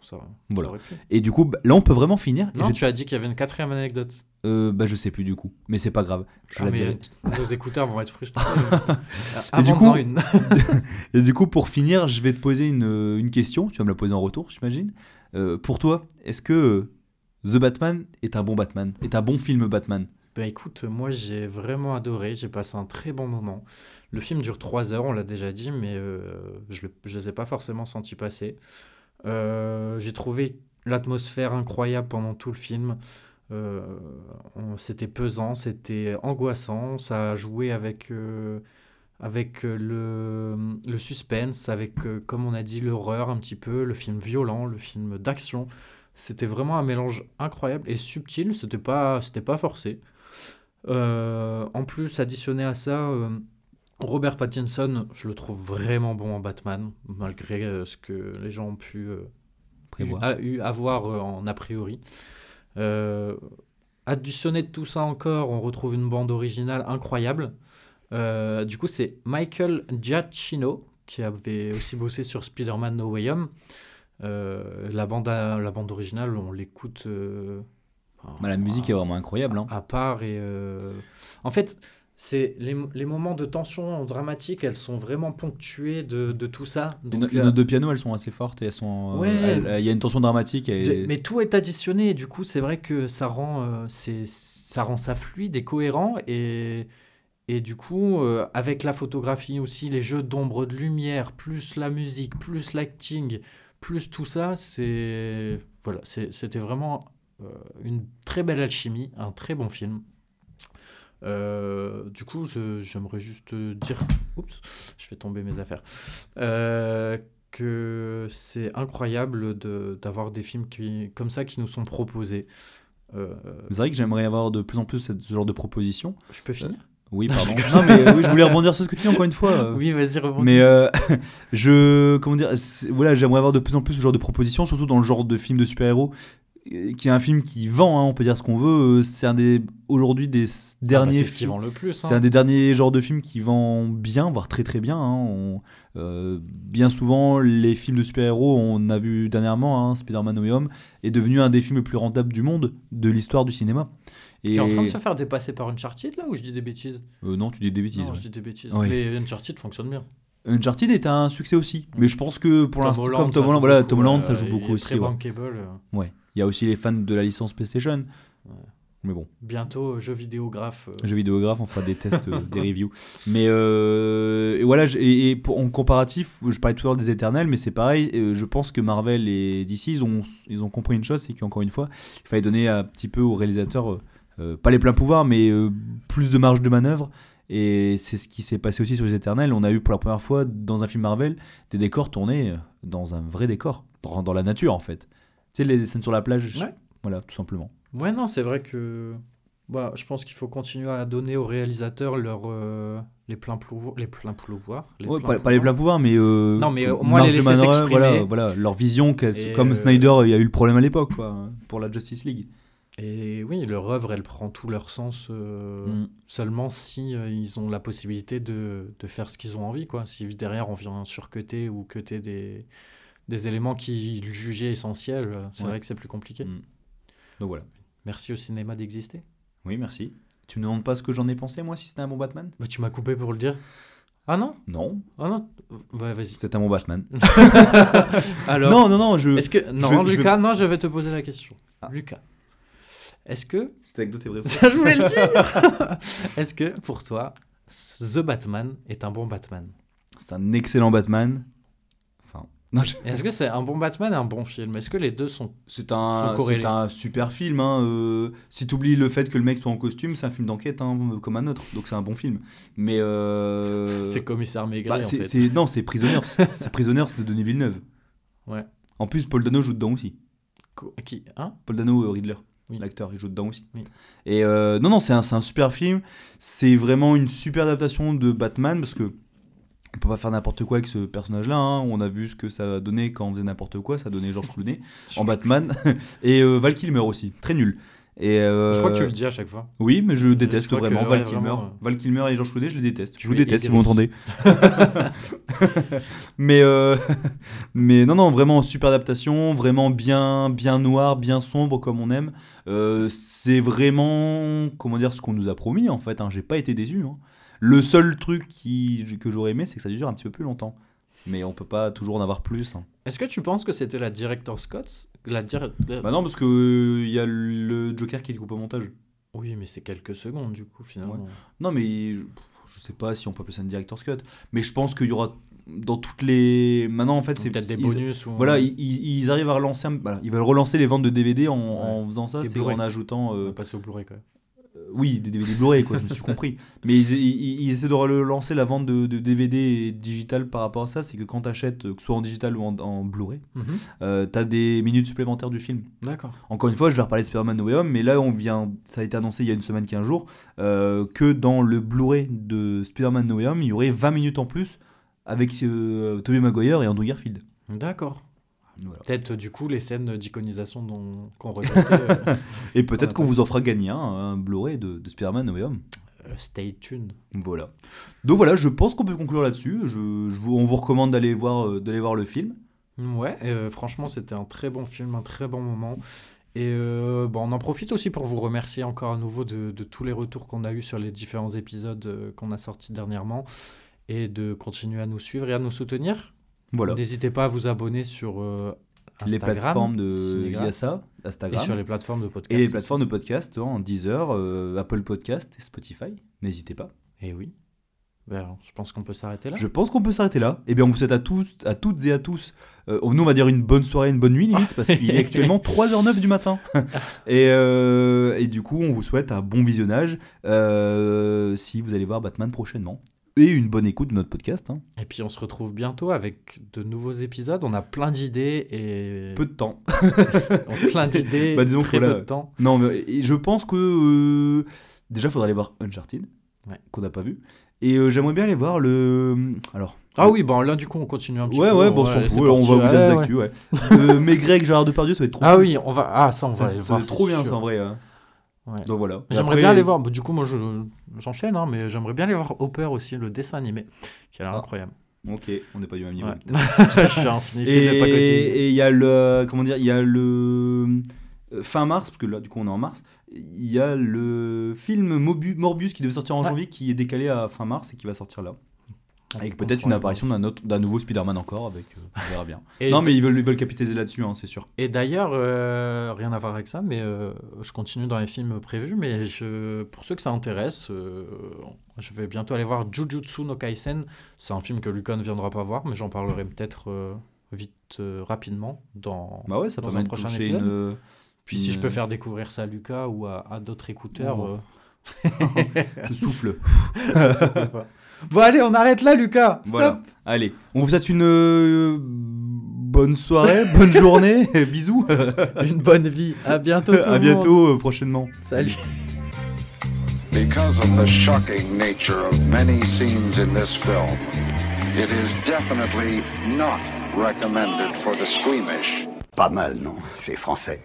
Ça, Voilà. Et du coup, bah, là, on peut vraiment finir. Non, tu as dit qu'il y avait une quatrième anecdote. euh, bah, je sais plus du coup, mais c'est pas grave. Je Ah, la dirai. nos écouteurs vont être frustrés. Et du coup- une. Et du coup, pour finir, je vais te poser une, une question. Tu vas me la poser en retour, j'imagine. Euh, pour toi, est-ce que euh, The Batman est un bon Batman, est un bon film Batman? Ben écoute, moi j'ai vraiment adoré, j'ai passé un très bon moment. Le film dure 3 heures, on l'a déjà dit, mais euh, je ne les ai pas forcément sentis passer. Euh, j'ai trouvé l'atmosphère incroyable pendant tout le film. Euh, c'était pesant, c'était angoissant, ça a joué avec, euh, avec le, le suspense, avec, comme on a dit, l'horreur un petit peu, le film violent, le film d'action. C'était vraiment un mélange incroyable et subtil, c'était pas, pas forcé. En plus, additionné à ça, Robert Pattinson, je le trouve vraiment bon en Batman, malgré euh, ce que les gens ont pu euh, Prévoir. a eu à voir euh, en a priori. Additionné de tout ça encore, on retrouve une bande originale incroyable. Du coup, c'est Michael Giacchino qui avait aussi bossé sur Spider-Man No Way Home. La, bande à- la bande originale, on l'écoute. Bah, la musique est vraiment incroyable. Hein. à part et en fait c'est les, les moments de tension dramatique elles sont vraiment ponctués de, de tout ça Les, donc les euh, notes de piano, elles sont assez fortes et elles sont. euh, Ouais. Il y a une tension dramatique. Et... de- mais tout est additionné et du coup c'est vrai que ça rend euh, c'est ça rend ça fluide et cohérent et et du coup euh, avec la photographie aussi les jeux d'ombre de lumière plus la musique plus l'acting plus tout ça c'est voilà c'est- c'était vraiment une très belle alchimie un très bon film Euh, du coup, j'aimerais juste dire, oups, je fais tomber mes affaires, Euh, que c'est incroyable de- d'avoir des films qui, comme ça qui nous sont proposés. Euh, C'est vrai que j'aimerais avoir de plus en plus ce genre de propositions. je peux finir? Oui, pardon. non, mais euh, oui, je voulais rebondir sur ce que tu dis encore une fois. euh. Oui, vas-y, rebondis. Mais euh, je comment dire voilà j'aimerais avoir de plus en plus ce genre de propositions surtout dans le genre de film de super-héros euh, qui est un film qui vend hein, on peut dire ce qu'on veut euh, c'est un des aujourd'hui des s- Ah bah, derniers c'est ce qui vend le plus. c'est hein. un des derniers genres de films qui vend bien voire très très bien hein. On- euh, bien souvent les films de super-héros on a vu dernièrement hein, Spider-Man No Way Home est devenu un des films les plus rentables du monde de l'histoire du cinéma Qui et est en train de se faire dépasser par Uncharted là ou je dis des bêtises? Euh, non tu dis des bêtises Non, ouais. je dis des bêtises. Ouais. Mais Uncharted fonctionne bien. Uncharted est un succès aussi mais je pense que pour l'instant comme Tom Holland joue voilà beaucoup, Tom Holland euh, ça joue beaucoup aussi Très ouais. bankable. euh. Ouais, il y a aussi les fans de la licence PlayStation. Mais bon, Bientôt, euh, jeu vidéographe. euh, jeux vidéographe, on fera des tests, euh, des reviews. Mais euh, et voilà, et, et pour- en comparatif, je parlais tout à l'heure des Éternels, mais c'est pareil. euh, je pense que Marvel et DC, ils ont, ils ont compris une chose, c'est qu'encore une fois, il fallait donner un petit peu aux réalisateurs, euh, euh, pas les pleins pouvoirs, mais euh, plus de marge de manœuvre. Et c'est ce qui s'est passé aussi sur les Éternels. On a eu pour la première fois dans un film Marvel des décors tournés euh, dans un vrai décor, dans, dans la nature en fait. Sais, les scènes sur la plage, Ouais. voilà, tout simplement. Ouais, non, c'est vrai que. Bah, je pense qu'il faut continuer à donner aux réalisateurs leur, euh, les pleins pouvoirs. Les pleins pouvoirs. les Ouais, pleins pas, pas les pleins pouvoirs. mais, euh, Non, mais au moins les laisser s'exprimer. Voilà, voilà, leur vision, comme euh, Snyder, il y a eu le problème à l'époque, quoi, pour la Justice League. Et oui, leur œuvre, elle prend tout leur sens Mm. seulement si ils ont la possibilité de, de faire ce qu'ils ont envie. Quoi. Si derrière on vient surcuter ou cuter des, des éléments qu'ils jugeaient essentiels, euh, c'est Ouais. vrai que c'est plus compliqué. Mm. Donc voilà. Merci au cinéma d'exister. Oui, merci. Tu me demandes pas ce que j'en ai pensé, moi, si c'était un bon Batman? Bah, tu m'as coupé pour le dire. Ah non? Non, Ah non Ouais, vas-y. c'est un bon Batman. Alors, non, non, non, je. est-ce que. Non, je Lucas, non, je vais te poser la question. Ah. Lucas, est-ce que. C'était avec d'autres vrais. Ça, je voulais le dire Est-ce que, pour toi, The Batman est un bon Batman? C'est un excellent Batman. Est-ce que c'est un bon Batman et un bon film? Est-ce que les deux sont. c'est un, c'est un super film. Hein, euh, si tu oublies le fait que le mec soit en costume, c'est un film d'enquête hein, comme un autre. Donc c'est un bon film. Mais. Euh... C'est commissaire Maigret, Bah, en fait. non, c'est Prisoners. c'est Prisoners de Denis Villeneuve. Ouais. En plus, Paul Dano joue dedans aussi. Co- Qui Hein? Paul Dano, euh, Riddler, Oui. l'acteur, il joue dedans aussi. Oui. Et euh, non, non, c'est un, c'est un super film. C'est vraiment une super adaptation de Batman parce que on peut pas faire n'importe quoi avec ce personnage-là. hein. On a vu ce que ça a donné quand on faisait n'importe quoi. Ça donnait Georges Clooney en Batman et euh, Val Kilmer aussi, très nul. Et euh, Je crois que tu le dis à chaque fois. Oui, mais je déteste crois vraiment que, Val ouais, Kilmer. vraiment, Val Kilmer et Georges Clooney, je les déteste. Tu Je vous es déteste si vous m'entendez. mais, euh, mais non, non, vraiment super adaptation, vraiment bien, bien noir, bien sombre comme on aime. Euh, c'est vraiment, comment dire, ce qu'on nous a promis en fait. hein. J'ai pas été déçu. hein. Le seul truc qui, que j'aurais aimé, c'est que ça dure un petit peu plus longtemps. Mais on peut pas toujours en avoir plus. hein. Est-ce que tu penses que c'était la Director's Cut, la dire. Bah non, parce que il y a le Joker qui est coupé au montage. Oui, mais c'est quelques secondes du coup finalement. Non, mais je, je sais pas si on peut appeler ça une director's cut. Mais je pense qu'il y aura dans toutes les. Maintenant, en fait, c'est peut-être des ils- bonus ou. Voilà, ils, ils- ils arrivent à relancer. un- voilà, ils veulent relancer les ventes de DVD en, en faisant ça, c'est Blu-ray. en ajoutant. On euh, va passer au Blu-ray quand même. Euh, oui, des DVD Blu-ray, quoi, je me suis compris. Mais ils, ils- ils essaient de relancer la vente de, de DVD et digital par rapport à ça. C'est que quand tu achètes, que ce soit en digital ou en, en Blu-ray, euh, tu as des minutes supplémentaires du film. D'accord. Encore une fois, je vais reparler de Spider-Man No Way Home, mais là, on vient, ça a été annoncé il y a une semaine, 15 jours, euh, que dans le Blu-ray de Spider-Man No Way Home, il y aurait 20 minutes en plus avec euh, Tobey Maguire et Andrew Garfield. D'accord. Voilà. Peut-être du coup les scènes d'iconisation dont- qu'on regrettait. euh, Et peut-être qu'on vous en fera gagner un, un Blu-ray de, de Spider-Man No Way Home. euh, stay tuned. Voilà. Donc voilà, je pense qu'on peut conclure là-dessus. Je, je vous, on vous recommande d'aller voir, euh, d'aller voir le film. Ouais, euh, franchement, c'était un très bon film, un très bon moment. Et euh, bon, on en profite aussi pour vous remercier encore à nouveau de, de tous les retours qu'on a eu sur les différents épisodes qu'on a sortis dernièrement et de continuer à nous suivre et à nous soutenir. Voilà. N'hésitez pas à vous abonner sur euh, les Instagram, plateformes de Cinégraphe, Yassa, et Instagram. sur les plateformes de podcast. Et les aussi. plateformes de podcast, hein, Deezer, euh, Apple Podcast et Spotify. N'hésitez pas. Et oui. Ben, je pense qu'on peut s'arrêter là. Je pense qu'on peut s'arrêter là. Eh bien, on vous souhaite à, tous, à toutes et à tous, euh, nous on va dire une bonne soirée, une bonne nuit limite, parce qu'il est actuellement 3h09 du matin. et, euh, et du coup, on vous souhaite un bon visionnage euh, si vous allez voir Batman prochainement. Et une bonne écoute de notre podcast. hein. Et puis on se retrouve bientôt avec de nouveaux épisodes. On a plein d'idées et Peu de temps. on a plein d'idées, Bah, disons très peu de temps. Non, mais et je pense que euh, déjà, il faudra aller voir Uncharted, Ouais. qu'on n'a pas vu. Et euh, j'aimerais bien aller voir le. Alors. Ah oui, bon là du coup on continue un petit Ouais, peu. ouais, bon, on fout, on va vous dire Ouais, des ouais. actus, ouais. Euh, mais Greg, Gérard Depardieu, ça va être trop Ah cool. oui, on va. Ah ça on va ça, aller ça voir. va être trop bien, sûr. ça en vrai. hein. Ouais. Donc voilà. J'aimerais bien aller voir. Du coup moi je j'enchaîne, hein, mais j'aimerais bien aller voir Hopper aussi, le dessin animé, qui a l'air Ah. incroyable. Ok, on n'est pas du même niveau. Ouais. je suis un. Et il y a le. Comment dire Il y a le. euh, Fin mars, parce que là, du coup, on est en mars. Il y a le film Mobu- Morbius qui devait sortir en janvier, qui est décalé à fin mars et qui va sortir là. Avec On peut-être une apparition d'un autre- d'un nouveau Spider-Man encore, avec. euh, on verra bien. Et non, mais ils veulent, ils veulent capitaliser là-dessus, hein, c'est sûr. Et d'ailleurs, euh, rien à voir avec ça, mais euh, je continue dans les films prévus. Mais je, pour ceux que ça intéresse, je vais bientôt aller voir Jujutsu no Kaisen. C'est un film que Lucas ne viendra pas voir, mais j'en parlerai peut-être vite, rapidement. Dans... Bah ouais, ça Dans un prochain épisode. une. Puis si je peux faire découvrir ça à Lucas ou à, à d'autres écouteurs. Oh. souffle. fait pas. Bon, allez, on arrête là, Lucas. Stop. Voilà. Allez, on vous souhaite une euh, bonne soirée, bonne journée, bisous. Une bonne vie. À bientôt. Tout à le bientôt euh, prochainement. Salut. Because of the shocking nature of many scenes in this film, it is definitely not recommended for the squeamish. Pas mal, non? C'est français.